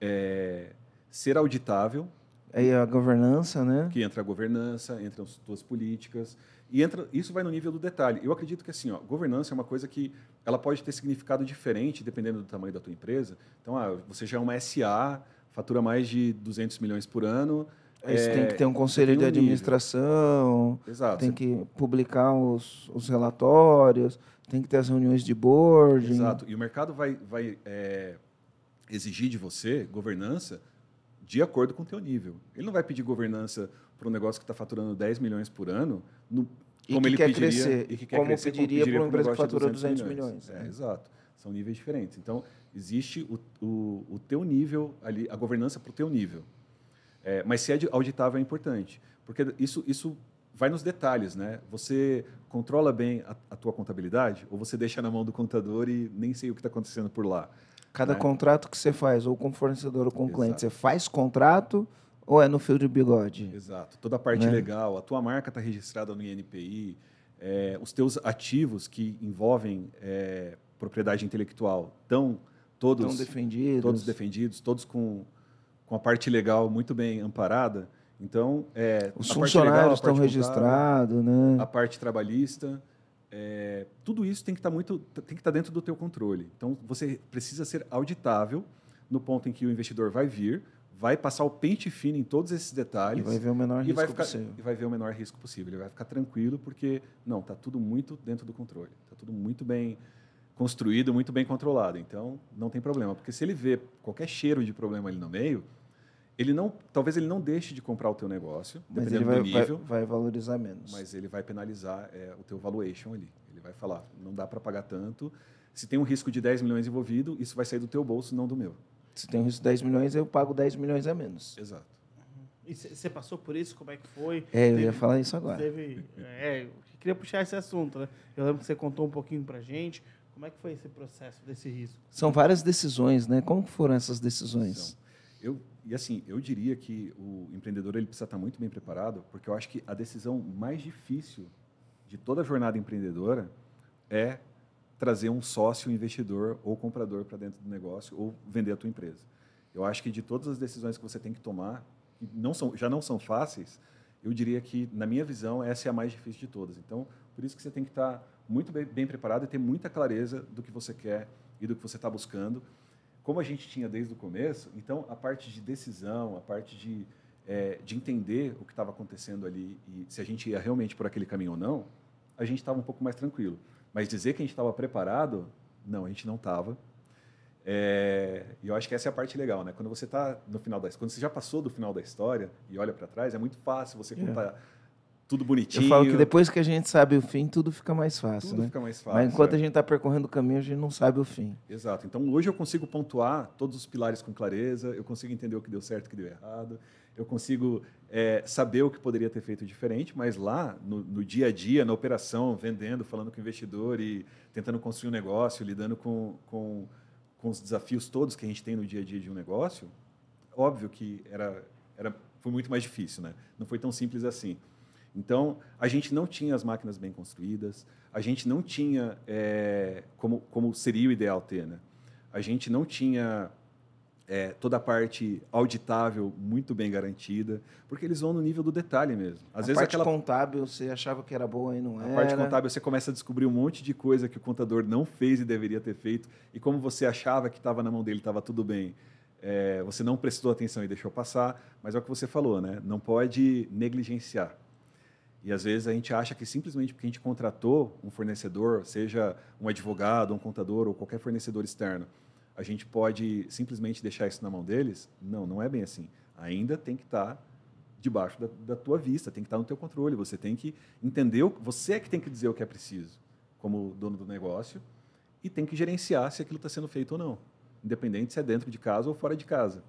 É, ser auditável, Aí a governança, né? que entra a governança, entram as tuas políticas e entra isso vai no nível do detalhe. Eu acredito que assim, ó, governança é uma coisa que ela pode ter significado diferente dependendo do tamanho da tua empresa. Então, ah, você já é uma SA, fatura mais de 200 milhões por ano. Aí você é, tem que ter um conselho de um administração, Exato. tem que publicar os, os relatórios, tem que ter as reuniões de board. Exato. E o mercado vai, vai é, exigir de você governança de acordo com o teu nível. Ele não vai pedir governança para um negócio que está faturando 10 milhões por ano, no, E como que ele quer pediria, crescer, e que quer como crescer, pediria para uma um empresa que fatura 200 milhões, É, né? exato. São níveis diferentes. Então, existe o, o, o teu nível ali, a governança para o teu nível. É, mas ser audi- auditável é importante, porque isso, isso vai nos detalhes, né? Você controla bem a, a tua contabilidade ou você deixa na mão do contador e nem sei o que está acontecendo por lá? Cada né? contrato que você faz, ou com fornecedor ou com Exato. cliente, você faz contrato ou é no fio de bigode? Exato. Toda a parte Né? legal, a tua marca está registrada no INPI, é, os teus ativos que envolvem é, propriedade intelectual estão todos defendidos. todos defendidos, todos com, com a parte legal muito bem amparada. Então, é, Os legal, funcionários estão registrados, né? a parte trabalhista, é, tudo isso tem que estar muito, tem que estar dentro do teu controle. Então, você precisa ser auditável no ponto em que o investidor vai vir, vai passar o pente fino em todos esses E detalhes vai ver o menor e risco vai, ficar, possível. e vai ver o menor risco possível. Ele vai ficar tranquilo porque, não, está tudo muito dentro do controle. Está tudo muito bem construído, muito bem controlado. Então, não tem problema. Porque se ele vê qualquer cheiro de problema ali no meio, ele não, talvez ele não deixe de comprar o teu negócio, Mas dependendo ele vai, do vai, nível, vai valorizar menos. mas ele vai penalizar é, o teu valuation ali. Ele vai falar, não dá para pagar tanto. Se tem um risco de 10 milhões envolvido, isso vai sair do teu bolso, não do meu. Se tem um risco de 10 milhões, eu pago 10 milhões a menos. Exato. E você passou por isso? Como é que foi? É, eu Teve- ia falar isso agora. Teve, é, eu queria puxar esse assunto, né? Eu lembro que você contou um pouquinho pra gente Como é que foi esse processo desse risco? São várias decisões, né? Como foram essas decisões? Eu, e assim, eu diria que o empreendedor ele precisa estar muito bem preparado, porque eu acho que a decisão mais difícil de toda a jornada empreendedora é trazer um sócio investidor ou comprador para dentro do negócio ou vender a tua empresa. Eu acho que de todas as decisões que você tem que tomar, que não são, já não são fáceis, eu diria que, na minha visão, essa é a mais difícil de todas. Então, por isso que você tem que estar muito bem, bem preparado e ter muita clareza do que você quer e do que você está buscando. Como a gente tinha desde o começo, então a parte de decisão, a parte de, é, de entender o que estava acontecendo ali e se a gente ia realmente por aquele caminho ou não, a gente estava um pouco mais tranquilo. Mas dizer que a gente estava preparado, não, a gente não estava. É, e eu acho que essa é a parte legal, né? Quando você está no final da, quando você já passou do final da história e olha para trás, é muito fácil você é. contar é. tudo bonitinho. Eu falo que depois que a gente sabe o fim, tudo fica mais fácil, tudo né? fica mais fácil. Mas enquanto é. a gente está percorrendo o caminho, a gente não sabe o fim. Exato. Então hoje eu consigo pontuar todos os pilares com clareza, eu consigo entender o que deu certo, o que deu errado, eu consigo é, saber o que poderia ter feito diferente, mas lá no, no, dia a dia, na operação, vendendo, falando com o investidor e tentando construir um negócio, lidando com, com com os desafios todos que a gente tem no dia a dia de um negócio, óbvio que era, era, foi muito mais difícil, né? Não foi tão simples assim. Então, a gente não tinha as máquinas bem construídas, a gente não tinha, é, como, como seria o ideal ter, né? A gente não tinha é, toda a parte auditável muito bem garantida, porque eles vão no nível do detalhe mesmo. Às a vezes parte aquela contábil você achava que era boa e não a era. A parte contábil você começa a descobrir um monte de coisa que o contador não fez e deveria ter feito, e como você achava que estava na mão dele, estava tudo bem. É, você não prestou atenção e deixou passar, mas é o que você falou, né? Não pode negligenciar. E às vezes a gente acha que simplesmente porque a gente contratou um fornecedor, seja um advogado, um contador ou qualquer fornecedor externo, a gente pode simplesmente deixar isso na mão deles? Não, não é bem assim. Ainda tem que estar tá debaixo da, da tua vista, tem que estar tá no teu controle. Você tem que entender, o, você é que tem que dizer o que é preciso, como dono do negócio, e tem que gerenciar se aquilo está sendo feito ou não, independente se é dentro de casa ou fora de casa.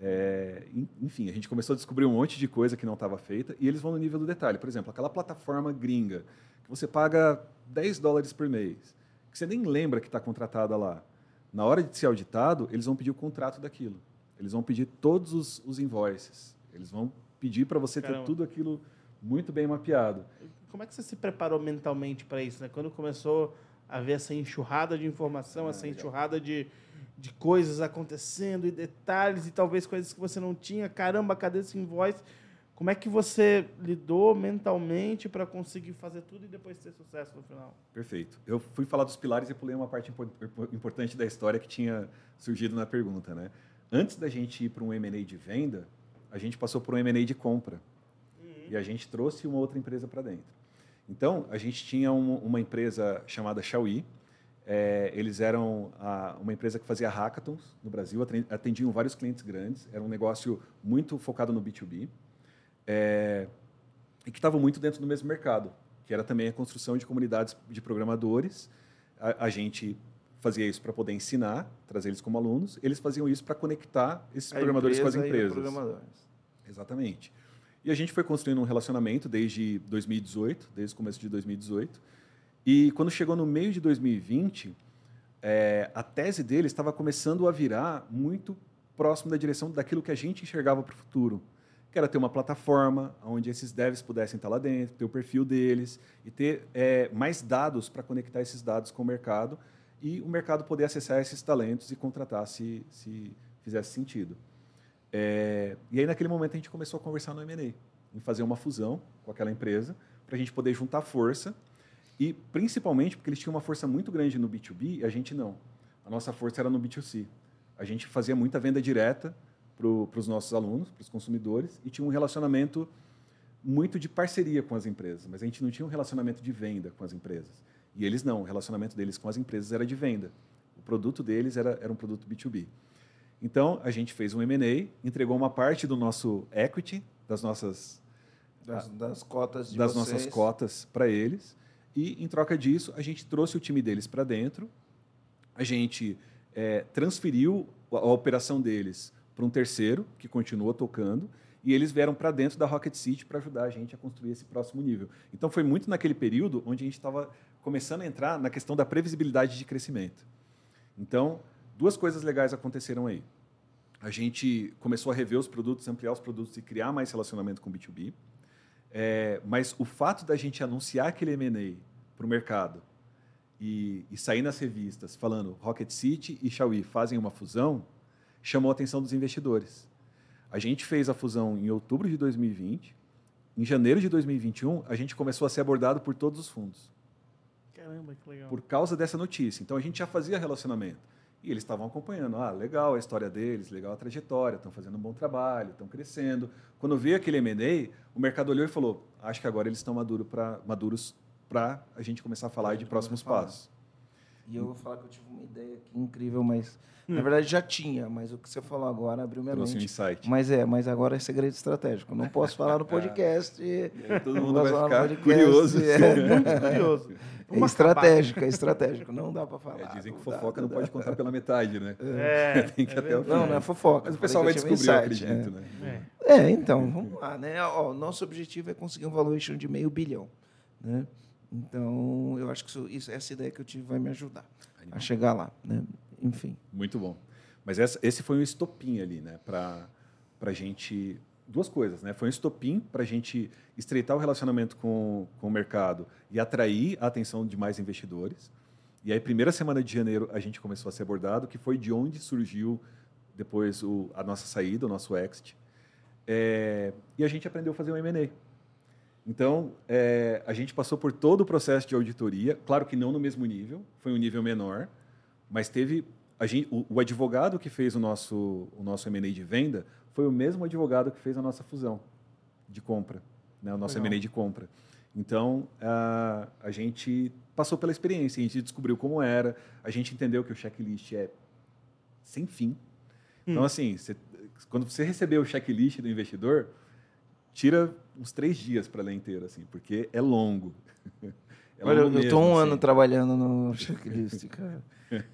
É, enfim, a gente começou a descobrir um monte de coisa que não estava feita e eles vão no nível do detalhe. Por exemplo, aquela plataforma gringa que você paga 10 dólares por mês, que você nem lembra que está contratada lá. Na hora de ser auditado, eles vão pedir o contrato daquilo. Eles vão pedir todos os, os invoices. Eles vão pedir para você Caramba. ter tudo aquilo muito bem mapeado. Como é que você se preparou mentalmente para isso? Né? Quando começou a ver essa enxurrada de informação, ah, essa legal. enxurrada de, de coisas acontecendo e detalhes e talvez coisas que você não tinha. Caramba, cadê esse invoice? Como é que você lidou mentalmente para conseguir fazer tudo e depois ter sucesso no final? Perfeito. Eu fui falar dos pilares e pulei uma parte importante da história que tinha surgido na pergunta. Né? Antes da gente ir para um M&A de venda, a gente passou por um M&A de compra. Uhum. E a gente trouxe uma outra empresa para dentro. Então, a gente tinha um, uma empresa chamada Xiaoyi. É, eles eram a, uma empresa que fazia hackathons no Brasil, atendiam vários clientes grandes. Era um negócio muito focado no B2B é, e que estavam muito dentro do mesmo mercado, que era também a construção de comunidades de programadores. A, a gente fazia isso para poder ensinar, trazer eles como alunos. Eles faziam isso para conectar esses a programadores com as empresas. Exatamente. E a gente foi construindo um relacionamento desde 2018, desde o começo de 2018. E quando chegou no meio de 2020, é, a tese deles estava começando a virar muito próximo da direção daquilo que a gente enxergava para o futuro que era ter uma plataforma onde esses devs pudessem estar lá dentro, ter o perfil deles e ter é, mais dados para conectar esses dados com o mercado e o mercado poder acessar esses talentos e contratar se, se fizesse sentido. É, e aí, naquele momento, a gente começou a conversar no M&A, em fazer uma fusão com aquela empresa, para a gente poder juntar força, e principalmente porque eles tinham uma força muito grande no B2B e a gente não. A nossa força era no B2C. A gente fazia muita venda direta, para os nossos alunos, para os consumidores, e tinha um relacionamento muito de parceria com as empresas, mas a gente não tinha um relacionamento de venda com as empresas. E eles não, o relacionamento deles com as empresas era de venda. O produto deles era, era um produto B2B. Então, a gente fez um M&A, entregou uma parte do nosso equity, das nossas das, das cotas das vocês. nossas cotas para eles, e em troca disso, a gente trouxe o time deles para dentro, a gente é, transferiu a, a operação deles para um terceiro, que continua tocando, e eles vieram para dentro da Rocket City para ajudar a gente a construir esse próximo nível. Então foi muito naquele período onde a gente estava começando a entrar na questão da previsibilidade de crescimento. Então, duas coisas legais aconteceram aí. A gente começou a rever os produtos, ampliar os produtos e criar mais relacionamento com o B2B. É, mas o fato da gente anunciar aquele M&A para o mercado e, e, sair nas revistas falando Rocket City e Xiaomi fazem uma fusão, chamou a atenção dos investidores. A gente fez a fusão em outubro de 2020. Em janeiro de 2021, a gente começou a ser abordado por todos os fundos. Caramba, que legal. Por causa dessa notícia. Então a gente já fazia relacionamento. E eles estavam acompanhando. Ah, legal a história deles, legal a trajetória, estão fazendo um bom trabalho, estão crescendo. Quando veio aquele M&A, o mercado olhou e falou: acho que agora eles estão maduro pra, maduros para a gente começar a falar de próximos passos. E eu vou falar que eu tive uma ideia aqui incrível, mas hum. na verdade já tinha, mas o que você falou agora abriu minha Trouxe mente. Um insight. Mas é, mas agora é segredo estratégico. Não posso falar no [LAUGHS] podcast. é. todo mundo vai ficar curioso. É. [LAUGHS] Muito curioso. [LAUGHS] É estratégico, é estratégico. Não dá para falar. É, dizem que fofoca não, não pode contar pela metade, né? É, Tem que é até o Não, não é fofoca. Mas o pessoal vai descobrir, insight, acredito, é. né? É. é, então, vamos lá, né? Ó, nosso objetivo é conseguir um valuation de meio bilhão, né? Então, eu acho que isso, isso, essa ideia que eu tive vai me ajudar Animal. a chegar lá, né? Enfim. Muito bom. Mas essa, esse foi um estopim ali, né? Para a gente duas coisas, né? Foi um estopim para a gente estreitar o relacionamento com, com o mercado e atrair a atenção de mais investidores. E aí, primeira semana de janeiro, a gente começou a ser abordado, que foi de onde surgiu depois o, a nossa saída, o nosso exit. É, e a gente aprendeu a fazer um M&A. Então, é, a gente passou por todo o processo de auditoria, claro que não no mesmo nível, foi um nível menor, mas teve gente, o, o, advogado que fez o nosso, o nosso M&A de venda foi o mesmo advogado que fez a nossa fusão de compra, né? o nosso M&A de compra. Então, a, a gente passou pela experiência, a gente descobriu como era, a gente entendeu que o checklist é sem fim. Então, hum. Assim, você, quando você receber o checklist do investidor, tira uns três dias para ler inteiro, assim, porque é longo. [LAUGHS] É Olha, eu estou um assim. ano trabalhando no checklist, cara.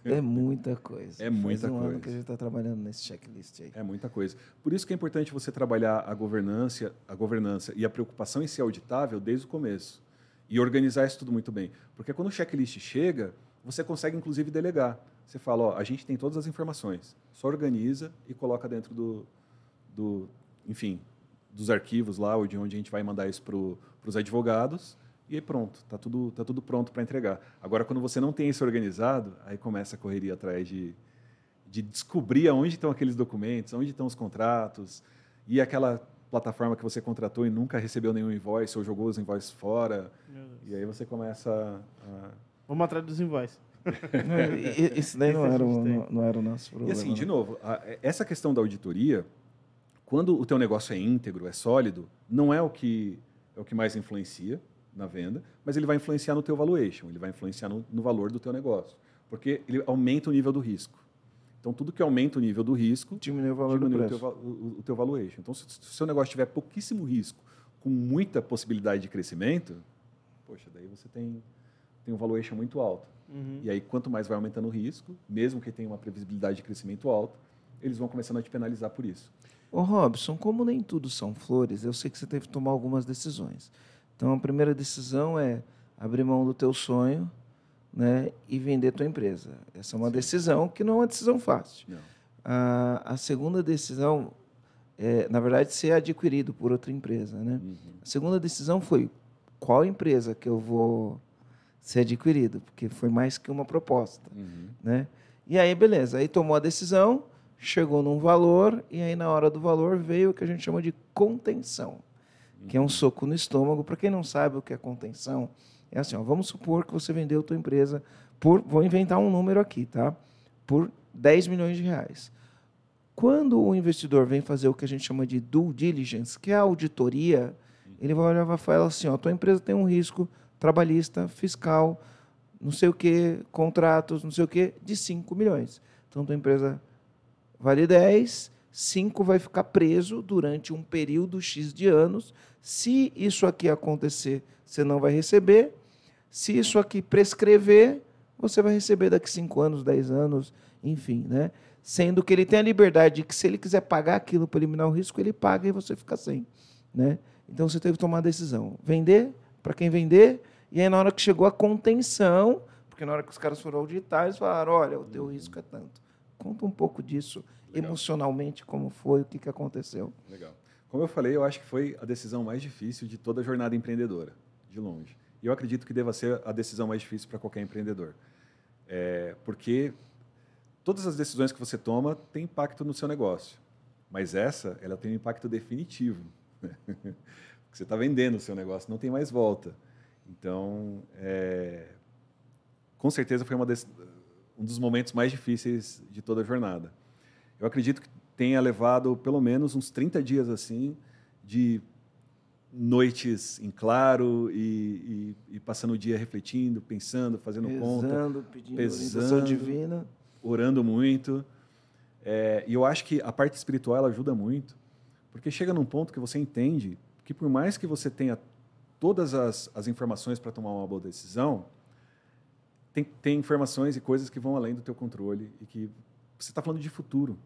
É muita coisa. É muita Faz um coisa. ano que a gente está trabalhando nesse checklist aí. É muita coisa. Por isso que é importante você trabalhar a governança, a governança e a preocupação em ser auditável desde o começo. E organizar isso tudo muito bem. Porque quando o checklist chega, você consegue, inclusive, delegar. Você fala, ó, a gente tem todas as informações. Só organiza e coloca dentro do, do enfim, dos arquivos lá, ou de onde a gente vai mandar isso para os advogados e aí pronto, tá tudo, tá tudo pronto para entregar. Agora, quando você não tem isso organizado, aí começa a correria atrás de, de descobrir aonde estão aqueles documentos, onde estão os contratos, e aquela plataforma que você contratou e nunca recebeu nenhum invoice ou jogou os invoices fora. E aí você começa a... Vamos atrás dos invoices. [LAUGHS] Isso daí não era, o, não, não era o nosso problema. E assim, de né? novo, a, essa questão da auditoria, quando o teu negócio é íntegro, é sólido, não é o que, é o que mais influencia na venda, mas ele vai influenciar no teu valuation, ele vai influenciar no, no valor do teu negócio, porque ele aumenta o nível do risco. Então, tudo que aumenta o nível do risco diminui o valor diminui do o, teu, o, o teu valuation. Então, se, se o seu negócio tiver pouquíssimo risco, com muita possibilidade de crescimento, poxa, daí você tem, tem um valuation muito alto. Uhum. E aí, quanto mais vai aumentando o risco, mesmo que tenha uma previsibilidade de crescimento alto, eles vão começando a te penalizar por isso. Ô Robson, como nem tudo são flores, eu sei que você teve que tomar algumas decisões. Então, a primeira decisão é abrir mão do teu sonho né, e vender tua empresa. Essa é uma Sim. decisão que não é uma decisão fácil. A, a, segunda decisão é, na verdade, ser adquirido por outra empresa. Né? Uhum. A segunda decisão foi qual empresa que eu vou ser adquirido, porque foi mais que uma proposta. Uhum. Né? E aí, beleza, aí tomou a decisão, chegou num valor, e aí na hora do valor veio o que a gente chama de contenção que é um soco no estômago. Para quem não sabe o que é contenção, é assim, ó, vamos supor que você vendeu a tua empresa por, vou inventar um número aqui, tá? Por 10 milhões de reais. Quando o investidor vem fazer o que a gente chama de due diligence, que é a auditoria, ele vai olhar e falar assim, ó, tua empresa tem um risco trabalhista, fiscal, não sei o que, contratos, não sei o que, de 5 milhões. Então, tua empresa vale 10, 5 vai ficar preso durante um período X de anos. Se isso aqui acontecer, você não vai receber. Se isso aqui prescrever, você vai receber daqui 5 anos, 10 anos, enfim, né? Sendo que ele tem a liberdade de que se ele quiser pagar aquilo para eliminar o risco, ele paga e você fica sem, né? Então você teve que tomar a decisão, vender para quem vender E aí, na hora que chegou a contenção, porque na hora que os caras foram auditar, eles falaram: olha, o teu risco é tanto. Conta um pouco disso, Legal. emocionalmente, como foi, o que, que aconteceu. Legal. Como eu falei, eu acho que foi a decisão mais difícil de toda a jornada empreendedora, de longe. E eu acredito que deva ser a decisão mais difícil para qualquer empreendedor. É, porque todas as decisões que você toma têm impacto no seu negócio. Mas essa, ela tem um impacto definitivo. [LAUGHS] Porque você está vendendo o seu negócio, não tem mais volta. Então, é, com certeza foi des, um dos momentos mais difíceis de toda a jornada. Eu acredito que tenha levado pelo menos uns 30 dias assim de noites em claro e, e, e passando o dia refletindo, pensando, fazendo pesando, conta, pedindo pesando, divina, orando muito. É, e eu acho que a parte espiritual ajuda muito, porque chega num ponto que você entende que por mais que você tenha todas as, as informações para tomar uma boa decisão, tem, tem informações e coisas que vão além do teu controle e que você está falando de futuro.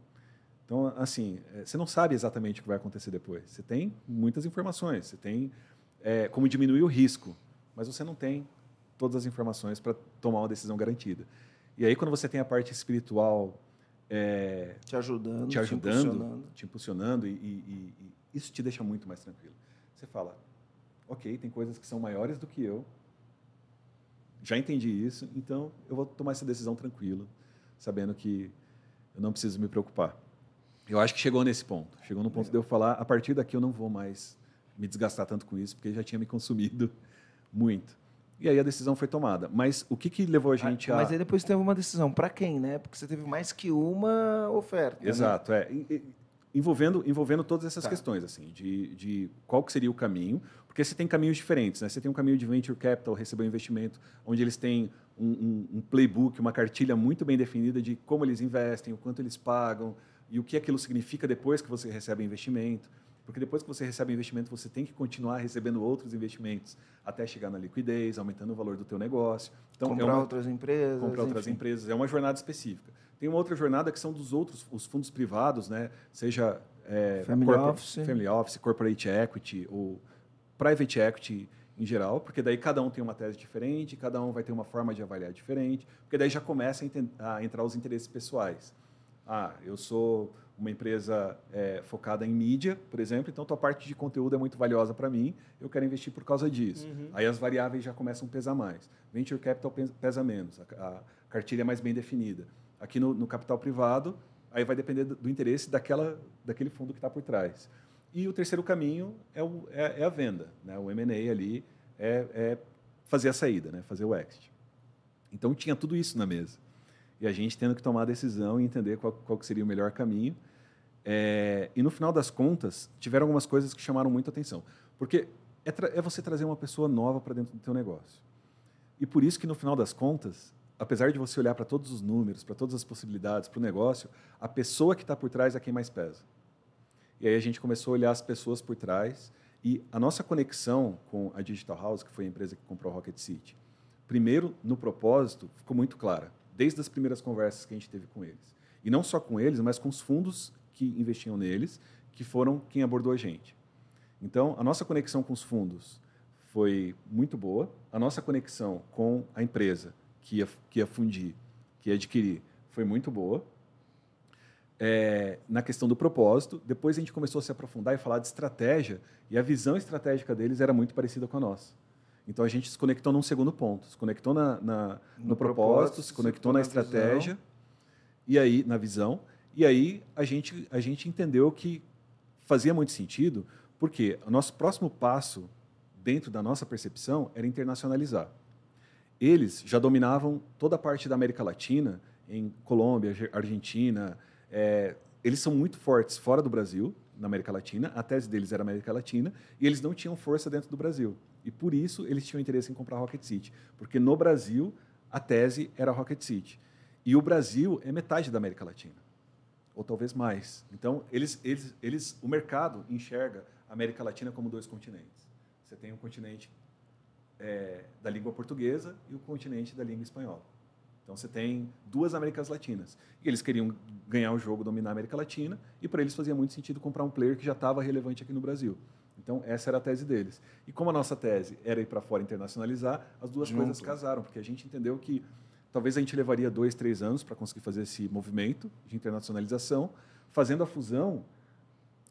Então, assim, é, você não sabe exatamente o que vai acontecer depois. Você tem muitas informações, você tem é, como diminuir o risco, mas você não tem todas as informações para tomar uma decisão garantida. E aí, quando você tem a parte espiritual é, te ajudando, te, ajudando, te impulsionando, te impulsionando e, e, e, isso te deixa muito mais tranquilo. Você fala, ok, tem coisas que são maiores do que eu, já entendi isso, então eu vou tomar essa decisão tranquilo, sabendo que eu não preciso me preocupar. Eu acho que chegou nesse ponto. Chegou no ponto é. de eu falar, a partir daqui eu não vou mais me desgastar tanto com isso, porque já tinha me consumido [LAUGHS] muito. E aí a decisão foi tomada. Mas o que, que levou a ah, gente ah, a. Mas aí depois teve uma decisão. Para quem, né? Porque você teve mais que uma oferta. Né? Exato, né? é. Envolvendo, envolvendo todas essas tá. questões, assim, de, de qual que seria o caminho, porque você tem caminhos diferentes, né? Você tem um caminho de venture capital, receber um investimento, onde eles têm um, um, um playbook, uma cartilha muito bem definida de como eles investem, o quanto eles pagam, e o que aquilo significa depois que você recebe investimento. Porque depois que você recebe investimento, você tem que continuar recebendo outros investimentos até chegar na liquidez, aumentando o valor do teu negócio. Então, comprar é uma, outras empresas. Comprar outras enfim. empresas. É uma jornada específica. Tem uma outra jornada que são dos outros, os fundos privados, né? seja é, family, office. family Office, Corporate Equity ou Private Equity em geral, porque daí cada um tem uma tese diferente, cada um vai ter uma forma de avaliar diferente, porque daí já começa a, a entrar os interesses pessoais. Ah, eu sou uma empresa é, focada em mídia, por exemplo, então tua parte de conteúdo é muito valiosa para mim, eu quero investir por causa disso. Uhum. Aí as variáveis já começam a pesar mais. Venture capital pesa menos, a, a cartilha é mais bem definida. Aqui no, no, capital privado, aí vai depender do, do interesse daquela, daquele fundo que está por trás. E o terceiro caminho é, o, é, é a venda, né? o M&A ali é, é fazer a saída, né? fazer o exit. Então tinha tudo isso na mesa e a gente tendo que tomar a decisão e entender qual, qual seria o melhor caminho. É, e no final das contas, tiveram algumas coisas que chamaram muito atenção. Porque é, é você trazer uma pessoa nova para dentro do teu negócio. E por isso que no final das contas, apesar de você olhar para todos os números, para todas as possibilidades, para o negócio, a pessoa que está por trás é quem mais pesa. E aí a gente começou a olhar as pessoas por trás e a nossa conexão com a Digital House, que foi a empresa que comprou a Rocket City, primeiro, no propósito, ficou muito clara desde as primeiras conversas que a gente teve com eles. E não só com eles, mas com os fundos que investiam neles, que foram quem abordou a gente. Então, a nossa conexão com os fundos foi muito boa, a nossa conexão com a empresa que ia, que ia fundir, que ia adquirir, foi muito boa. É, na questão do propósito, depois a gente começou a se aprofundar e falar de estratégia, e a visão estratégica deles era muito parecida com a nossa. Então a gente se conectou num segundo ponto, se conectou na, na no, no, propósito, propósito se conectou na, na estratégia visão. e aí na visão e aí a gente a gente entendeu que fazia muito sentido porque o nosso próximo passo dentro da nossa percepção era internacionalizar. Eles já dominavam toda a parte da América Latina, em Colômbia, Argentina. É, eles são muito fortes fora do Brasil, na América Latina. A tese deles era América Latina e eles não tinham força dentro do Brasil. E por isso eles tinham interesse em comprar Rocket City, porque no Brasil a tese era Rocket City. E o Brasil é metade da América Latina, ou talvez mais. Então, eles, eles, eles, o mercado enxerga a América Latina como dois continentes. Você tem um continente é, da língua portuguesa e o continente da língua espanhola. Então você tem duas Américas Latinas. E eles queriam ganhar o jogo, dominar a América Latina, e para eles fazia muito sentido comprar um player que já estava relevante aqui no Brasil. Então, essa era a tese deles. E como a nossa tese era ir para fora internacionalizar, as duas Junto. coisas casaram, porque a gente entendeu que talvez a gente levaria dois, três anos para conseguir fazer esse movimento de internacionalização. Fazendo a fusão,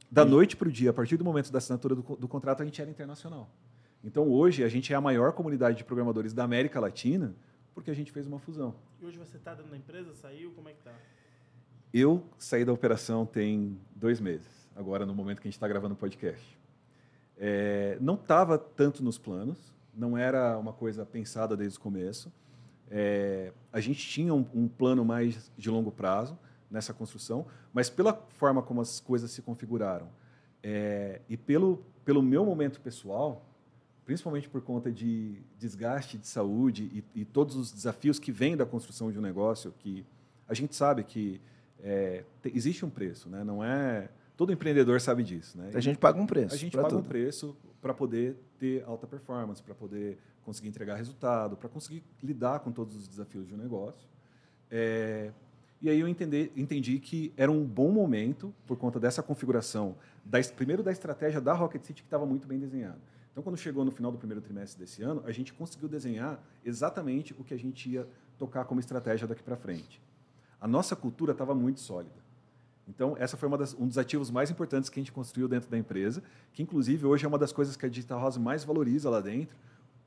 da noite para o dia, a partir do momento da assinatura do, do contrato, a gente era internacional. Então, hoje, a gente é a maior comunidade de programadores da América Latina porque a gente fez uma fusão. E hoje você está dentro da empresa? Saiu? Como é que tá? Eu saí da operação tem dois meses, agora no momento que a gente está gravando o podcast. É, não estava tanto nos planos, não era uma coisa pensada desde o começo. É, a gente tinha um, um plano mais de longo prazo nessa construção, mas pela forma como as coisas se configuraram é, e pelo, pelo meu momento pessoal, principalmente por conta de desgaste de saúde e, e todos os desafios que vêm da construção de um negócio, que a gente sabe que é, te- existe um preço, né? Não é todo empreendedor sabe disso, né? A gente paga um preço. A gente paga um tudo. preço para poder ter alta performance, para poder conseguir entregar resultado, para conseguir lidar com todos os desafios de um negócio. É, e aí eu entendi, entendi que era um bom momento, por conta dessa configuração, da, primeiro da estratégia da Rocket City, que estava muito bem desenhada. Então, quando chegou no final do primeiro trimestre desse ano, a gente conseguiu desenhar exatamente o que a gente ia tocar como estratégia daqui para frente. A nossa cultura estava muito sólida. Então, essa foi das, um dos ativos mais importantes que a gente construiu dentro da empresa, que inclusive hoje é uma das coisas que a Digital House mais valoriza lá dentro,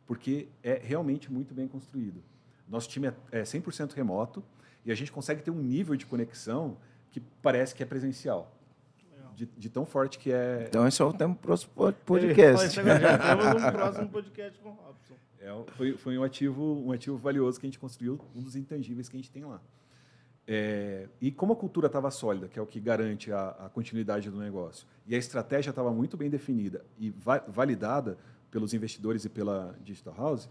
porque é realmente muito bem construído. Nosso time é, é 100% remoto e a gente consegue ter um nível de conexão que parece que é presencial. De, de tão forte que é. Então, esse é o tempo para o podcast. isso agora, Já temos um [LAUGHS] próximo podcast com o Robson. É, foi, foi um ativo um ativo valioso que a gente construiu, um dos intangíveis que a gente tem lá. É, e como a cultura estava sólida, que é o que garante a, a continuidade do negócio, e a estratégia estava muito bem definida e va- validada pelos investidores e pela Digital House,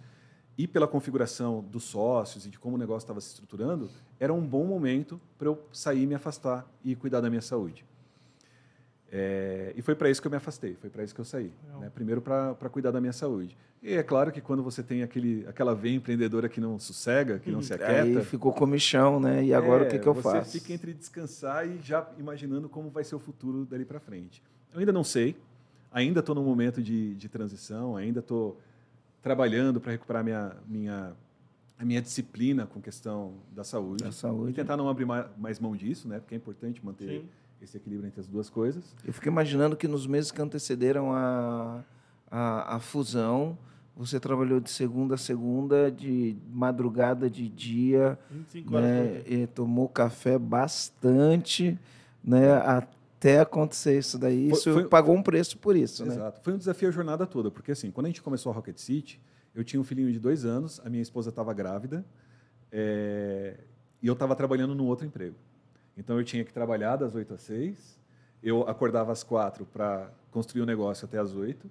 e pela configuração dos sócios e de como o negócio estava se estruturando, era um bom momento para eu sair, me afastar e cuidar da minha saúde. É, e foi para isso que eu me afastei, foi para isso que eu saí. Né? Primeiro para cuidar da minha saúde. E é claro que quando você tem aquele, aquela veia empreendedora que não sossega, que não se aquieta, Aí ficou comichão, né? E agora é, o que, que eu você faço? fica entre descansar e já imaginando como vai ser o futuro dali para frente. Eu ainda não sei, ainda estou num momento de, de transição, ainda estou trabalhando para recuperar minha, minha, a minha disciplina com questão da saúde. Da saúde. E tentar não abrir ma- mais mão disso, né? porque é importante manter Sim. Esse equilíbrio entre as duas coisas. Eu fico imaginando que nos meses que antecederam a, a, a fusão, você trabalhou de segunda a segunda, de madrugada, de dia, 25 horas né? E tomou café bastante, né? Até acontecer isso daí. Foi- Isso foi- pagou um preço por isso, né? Exato. Foi um desafio a jornada toda, porque assim, quando a gente começou a Rocket City, eu tinha um filhinho de dois anos, a minha esposa estava grávida, é, e eu estava trabalhando num outro emprego. Então eu tinha que trabalhar das 8 às 6, eu acordava às 4 para construir o negócio até às 8,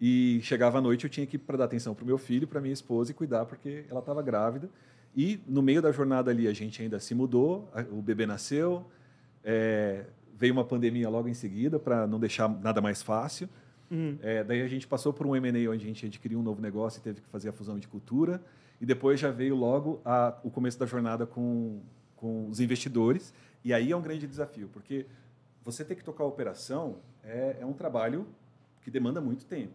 e chegava à noite eu tinha que ir para dar atenção para o meu filho, para minha esposa e cuidar porque ela estava grávida. E no meio da jornada ali a gente ainda se mudou, o bebê nasceu, é, veio uma pandemia logo em seguida para não deixar nada mais fácil. Uhum. É, daí a gente passou por um M&A onde a gente adquiriu um novo negócio e teve que fazer a fusão de cultura. E depois já veio logo a- o começo da jornada com, com os investidores. E aí é um grande desafio, porque você ter que tocar a operação é, é um trabalho que demanda muito tempo.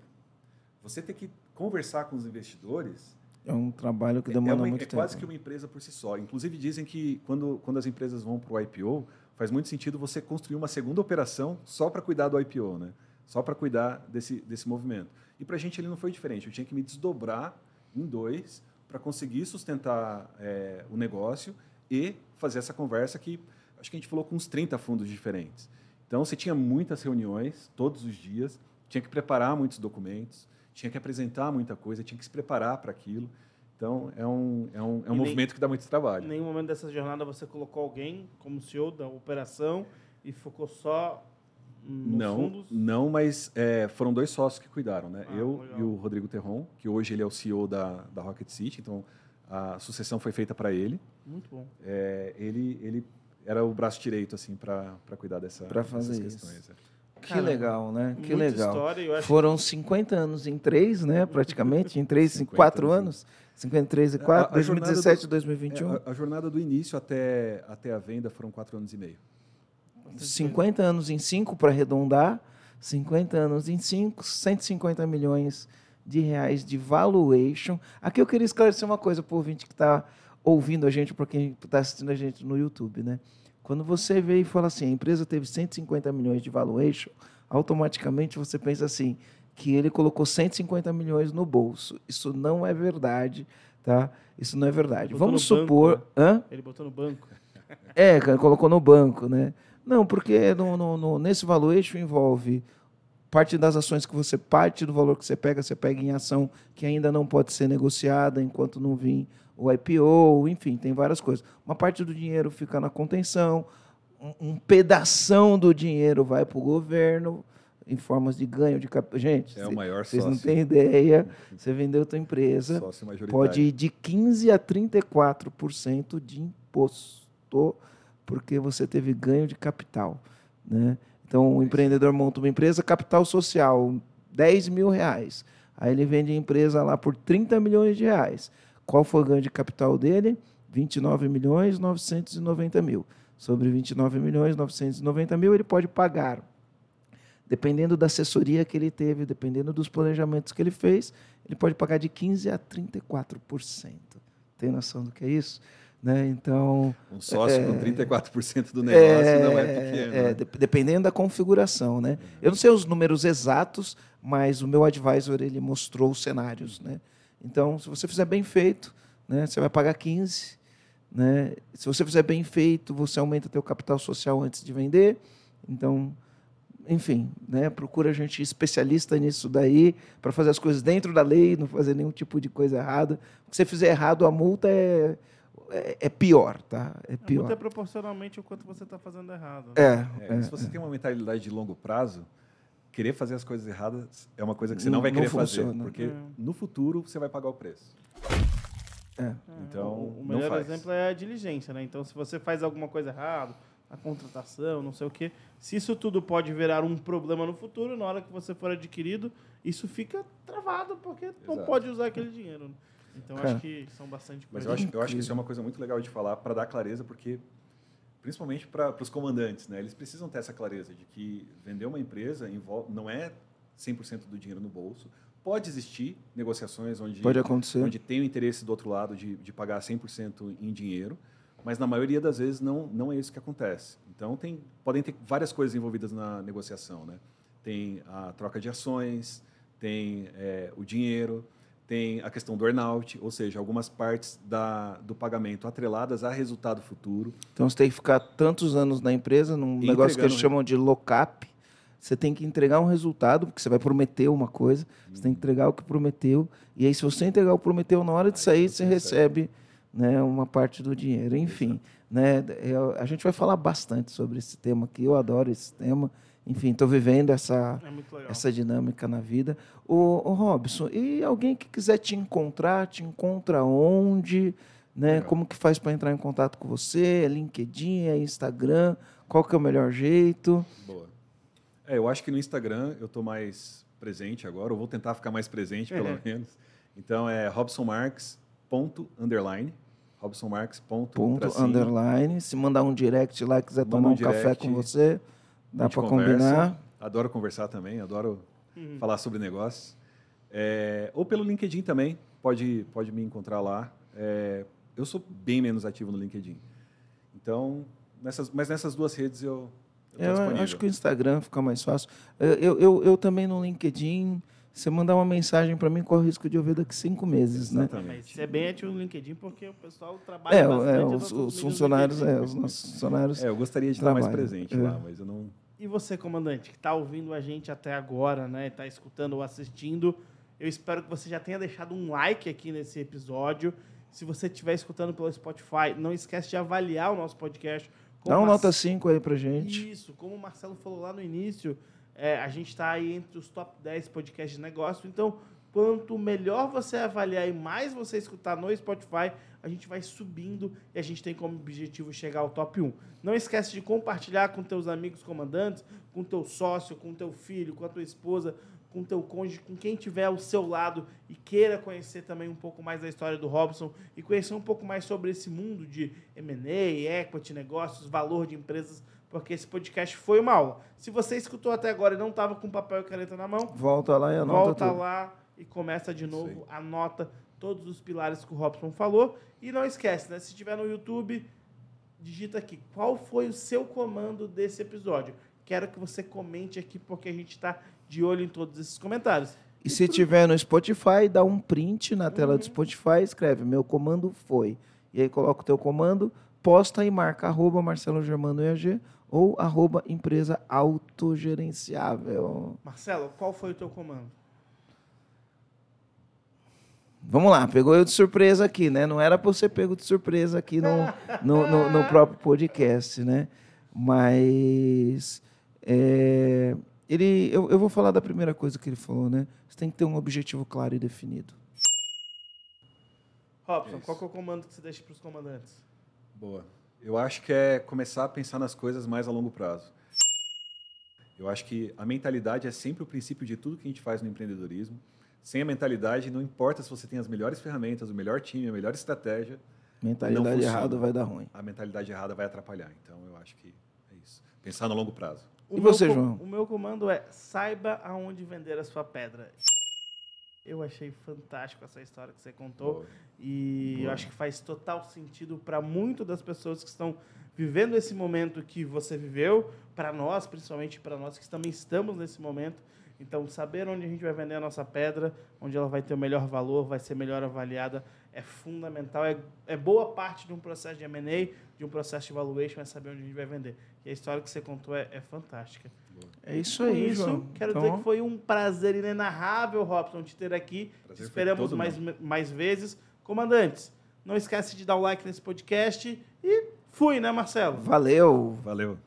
Você ter que conversar com os investidores É um trabalho que é, demanda uma- muito é tempo. quase que uma empresa por si só. Inclusive dizem que quando, quando as empresas vão para o IPO, faz muito sentido você construir uma segunda operação só para cuidar do IPO, né? Só para cuidar desse, desse movimento. E para a gente ele não foi diferente. Eu tinha que me desdobrar em dois para conseguir sustentar é, o negócio e fazer essa conversa que acho que a gente falou com uns 30 fundos diferentes. Então você tinha muitas reuniões todos os dias, tinha que preparar muitos documentos, tinha que apresentar muita coisa, tinha que se preparar para aquilo. Então é um, é um, é um nem- movimento que dá muito Em trabalho. nenhum momento dessa jornada você colocou alguém como CEO da operação e focou só nos Não, fundos? não, mas é, foram dois sócios que cuidaram, né? Ah, Eu legal. e o Rodrigo Terron, que hoje ele é o CEO da, da Rocket City, então a sucessão foi feita para ele. Muito bom. É, ele, ele era o braço direito assim para cuidar dessa, Pra fazer dessas isso. questões. é. Que Caramba, legal, né? Que legal. história. Eu acho Foram 50 anos em três, né? [LAUGHS] Praticamente, em três, em 50 quatro anos. anos. 53 e 4, A- a jornada 2017 e do- 2021. É, a, a jornada do início até, até a venda foram quatro anos e meio. 50 anos em cinco para arredondar, 50 anos em 5, 150 milhões de reais de valuation. Aqui eu queria esclarecer uma coisa para o ouvinte que está ouvindo a gente, para quem está assistindo a gente no YouTube, né? Quando você vê e fala assim, a empresa teve 150 milhões de valuation, automaticamente você pensa assim, que ele colocou 150 milhões no bolso. Isso não é verdade, tá? Isso não é verdade. Vamos banco, supor... né? Hã? Ele botou no banco. [LAUGHS] É, colocou no banco, né? Não, porque no, no- no- nesse valuation envolve parte das ações que você, parte do valor que você pega, você pega em ação que ainda não pode ser negociada enquanto não vir o IPO, enfim, tem várias coisas. Uma parte do dinheiro fica na contenção, um, um pedação do dinheiro vai para o governo em formas de ganho de capital. Gente, É vocês não sócio. têm ideia. [LAUGHS] Você vendeu tua empresa, pode ir de 15% a 34% de imposto, porque você teve ganho de capital. Né? Então, o empreendedor monta uma empresa, capital social, 10 mil reais. Aí ele vende a empresa lá por 30 milhões de reais. Qual foi o ganho de capital dele? 29 milhões 990 mil. Sobre 29 milhões 990 mil, ele pode pagar dependendo da assessoria que ele teve, dependendo dos planejamentos que ele fez, ele pode pagar de 15% a 34%. Tem noção do que é isso? Né? Então, Um sócio com 34% do negócio não é pequeno. é, né? de- dependendo da configuração. Né? Eu não sei os números exatos, mas o meu advisor ele mostrou os cenários. Né? Então, se você fizer bem feito, né, você vai pagar 15%. Né? Se você fizer bem feito, você aumenta teu capital social antes de vender. Então, enfim, né, procura gente especialista nisso daí para fazer as coisas dentro da lei, não fazer nenhum tipo de coisa errada. Se você fizer errado, a multa é, é, é pior, tá? É A pior. multa é proporcionalmente o quanto você está fazendo errado. né? É, É, é, se você tem uma mentalidade de longo prazo, querer fazer as coisas erradas é uma coisa que você Não- não vai não querer funciona. fazer, porque É. no futuro você vai pagar o preço. é. Então, o, o não melhor faz. exemplo é a diligência, né? Então, se você faz alguma coisa errada, a contratação, não sei o quê, se isso tudo pode virar um problema no futuro, na hora que você for adquirido, isso fica travado, porque não Exato. pode usar aquele dinheiro. né? Então, Cara. acho que são bastante Mas coisas. eu acho, eu acho que isso é uma coisa muito legal de falar para dar clareza, porque principalmente para os comandantes, né? Eles precisam ter essa clareza de que vender uma empresa não é 100% do dinheiro no bolso. Pode existir negociações onde Pode acontecer. onde tem o interesse do outro lado de, de pagar 100% em dinheiro, mas na maioria das vezes não, não é isso que acontece. Então, tem, podem ter várias coisas envolvidas na negociação. Né? Tem a troca de ações, tem é, o dinheiro, tem a questão do earnout, ou seja, algumas partes da, do pagamento atreladas a resultado futuro. Então você tem que ficar tantos anos na empresa, num E negócio que eles entregando, né? chamam de lock-up. Você tem que entregar um resultado, porque você vai prometer uma coisa, você tem que entregar o que prometeu. E aí, se você entregar o que prometeu na hora de sair, você recebe né, uma parte do dinheiro. Enfim, né, eu- a gente vai falar bastante sobre esse tema aqui. Eu adoro esse tema. Enfim, estou vivendo essa, É essa dinâmica na vida. O, Robson, e alguém que quiser te encontrar, te encontra onde? Né? Legal. Como que faz para entrar em contato com você? É LinkedIn, é Instagram? Qual que é o melhor jeito? Boa. É, eu acho que no Instagram eu estou mais presente agora, ou vou tentar ficar mais presente, pelo É. menos. Então é robsonmarks.underline. robsonmarks.tracinho. Ponto, underline. Se mandar um direct lá, quiser Manda tomar um um café com você, dá para conversa. combinar. Adoro conversar também, adoro Uhum. falar sobre negócios. É, ou pelo LinkedIn também, pode, pode me encontrar lá. É, eu sou bem menos ativo no LinkedIn. Então, nessas, mas nessas duas redes eu, eu tô Eu acho que o Instagram fica mais fácil. Eu, eu, eu, eu também no LinkedIn, você mandar uma mensagem para mim, corre o risco de eu ver daqui cinco meses, né? Exatamente. Mas você é bem ativo no LinkedIn porque o pessoal trabalha É, bastante. é, os, nossos os funcionários, é, os nossos funcionários. É, eu gostaria de estar mais presente é. lá, mas eu não... E você, comandante, que está ouvindo a gente até agora, né? Está escutando ou assistindo, eu espero que você já tenha deixado um like aqui nesse episódio. Se você estiver escutando pelo Spotify, não esquece de avaliar o nosso podcast. Dá uma uma nota 5 aí pra gente. Isso, como o Marcelo falou lá no início, é, a gente está aí entre os top 10 podcasts de negócio. Então, quanto melhor você avaliar e mais você escutar no Spotify, a gente vai subindo e a gente tem como objetivo chegar ao top 1. Não esquece de compartilhar com teus amigos comandantes, com teu sócio, com teu filho, com a tua esposa, com teu cônjuge, com quem tiver ao seu lado e queira conhecer também um pouco mais da história do Robson e conhecer um pouco mais sobre esse mundo de M&A, equity, negócios, valor de empresas, porque esse podcast foi uma aula. Se você escutou até agora e não estava com papel e caneta na mão, volta lá e anota volta tudo. lá e começa de novo, anota todos os pilares que o Robson falou e não esquece, né? Se estiver no YouTube, digita aqui qual foi o seu comando desse episódio. Quero que você comente aqui porque a gente está de olho em todos esses comentários. E se tiver no Spotify, dá um print na tela do Spotify, escreve meu comando foi. E aí coloca o teu comando, posta e marca arroba Marcelo Germano EAG ou arroba empresa autogerenciável. Marcelo, qual foi o teu comando? Vamos lá, pegou eu de surpresa aqui, né? Não era para você pego de surpresa aqui no, no, no, no próprio podcast, né? Mas é, ele, eu, eu vou falar da primeira coisa que ele falou, né? Você tem que ter um objetivo claro e definido. Robson, Isso. qual que é o comando que você deixa para os comandantes? Boa. Eu acho que é começar a pensar nas coisas mais a longo prazo. Eu acho que a mentalidade é sempre o princípio de tudo que a gente faz no empreendedorismo. Sem a mentalidade, não importa se você tem as melhores ferramentas, o melhor time, a melhor estratégia, Mentalidade errada vai dar ruim. a mentalidade errada vai atrapalhar. Então, eu acho que é isso. Pensar no longo prazo. O E você, João? O meu comando é saiba aonde vender a sua pedra. Eu achei fantástico essa história que você contou. Boa. E eu Boa. acho que faz total sentido para muito das pessoas que estão vivendo esse momento que você viveu, para nós, principalmente para nós que também estamos nesse momento. Então, saber onde a gente vai vender a nossa pedra, onde ela vai ter o melhor valor, vai ser melhor avaliada, é fundamental. É, é boa parte de um processo de M&A, de um processo de valuation, é saber onde a gente vai vender. E a história que você contou é, é fantástica. É isso Com aí, isso, João. quero Então, dizer que foi um prazer inenarrável, Robson, te ter aqui. Prazer Esperamos mais, mais vezes. Comandantes, não esquece de dar o like nesse podcast e fui, né, Marcelo? Valeu. Valeu.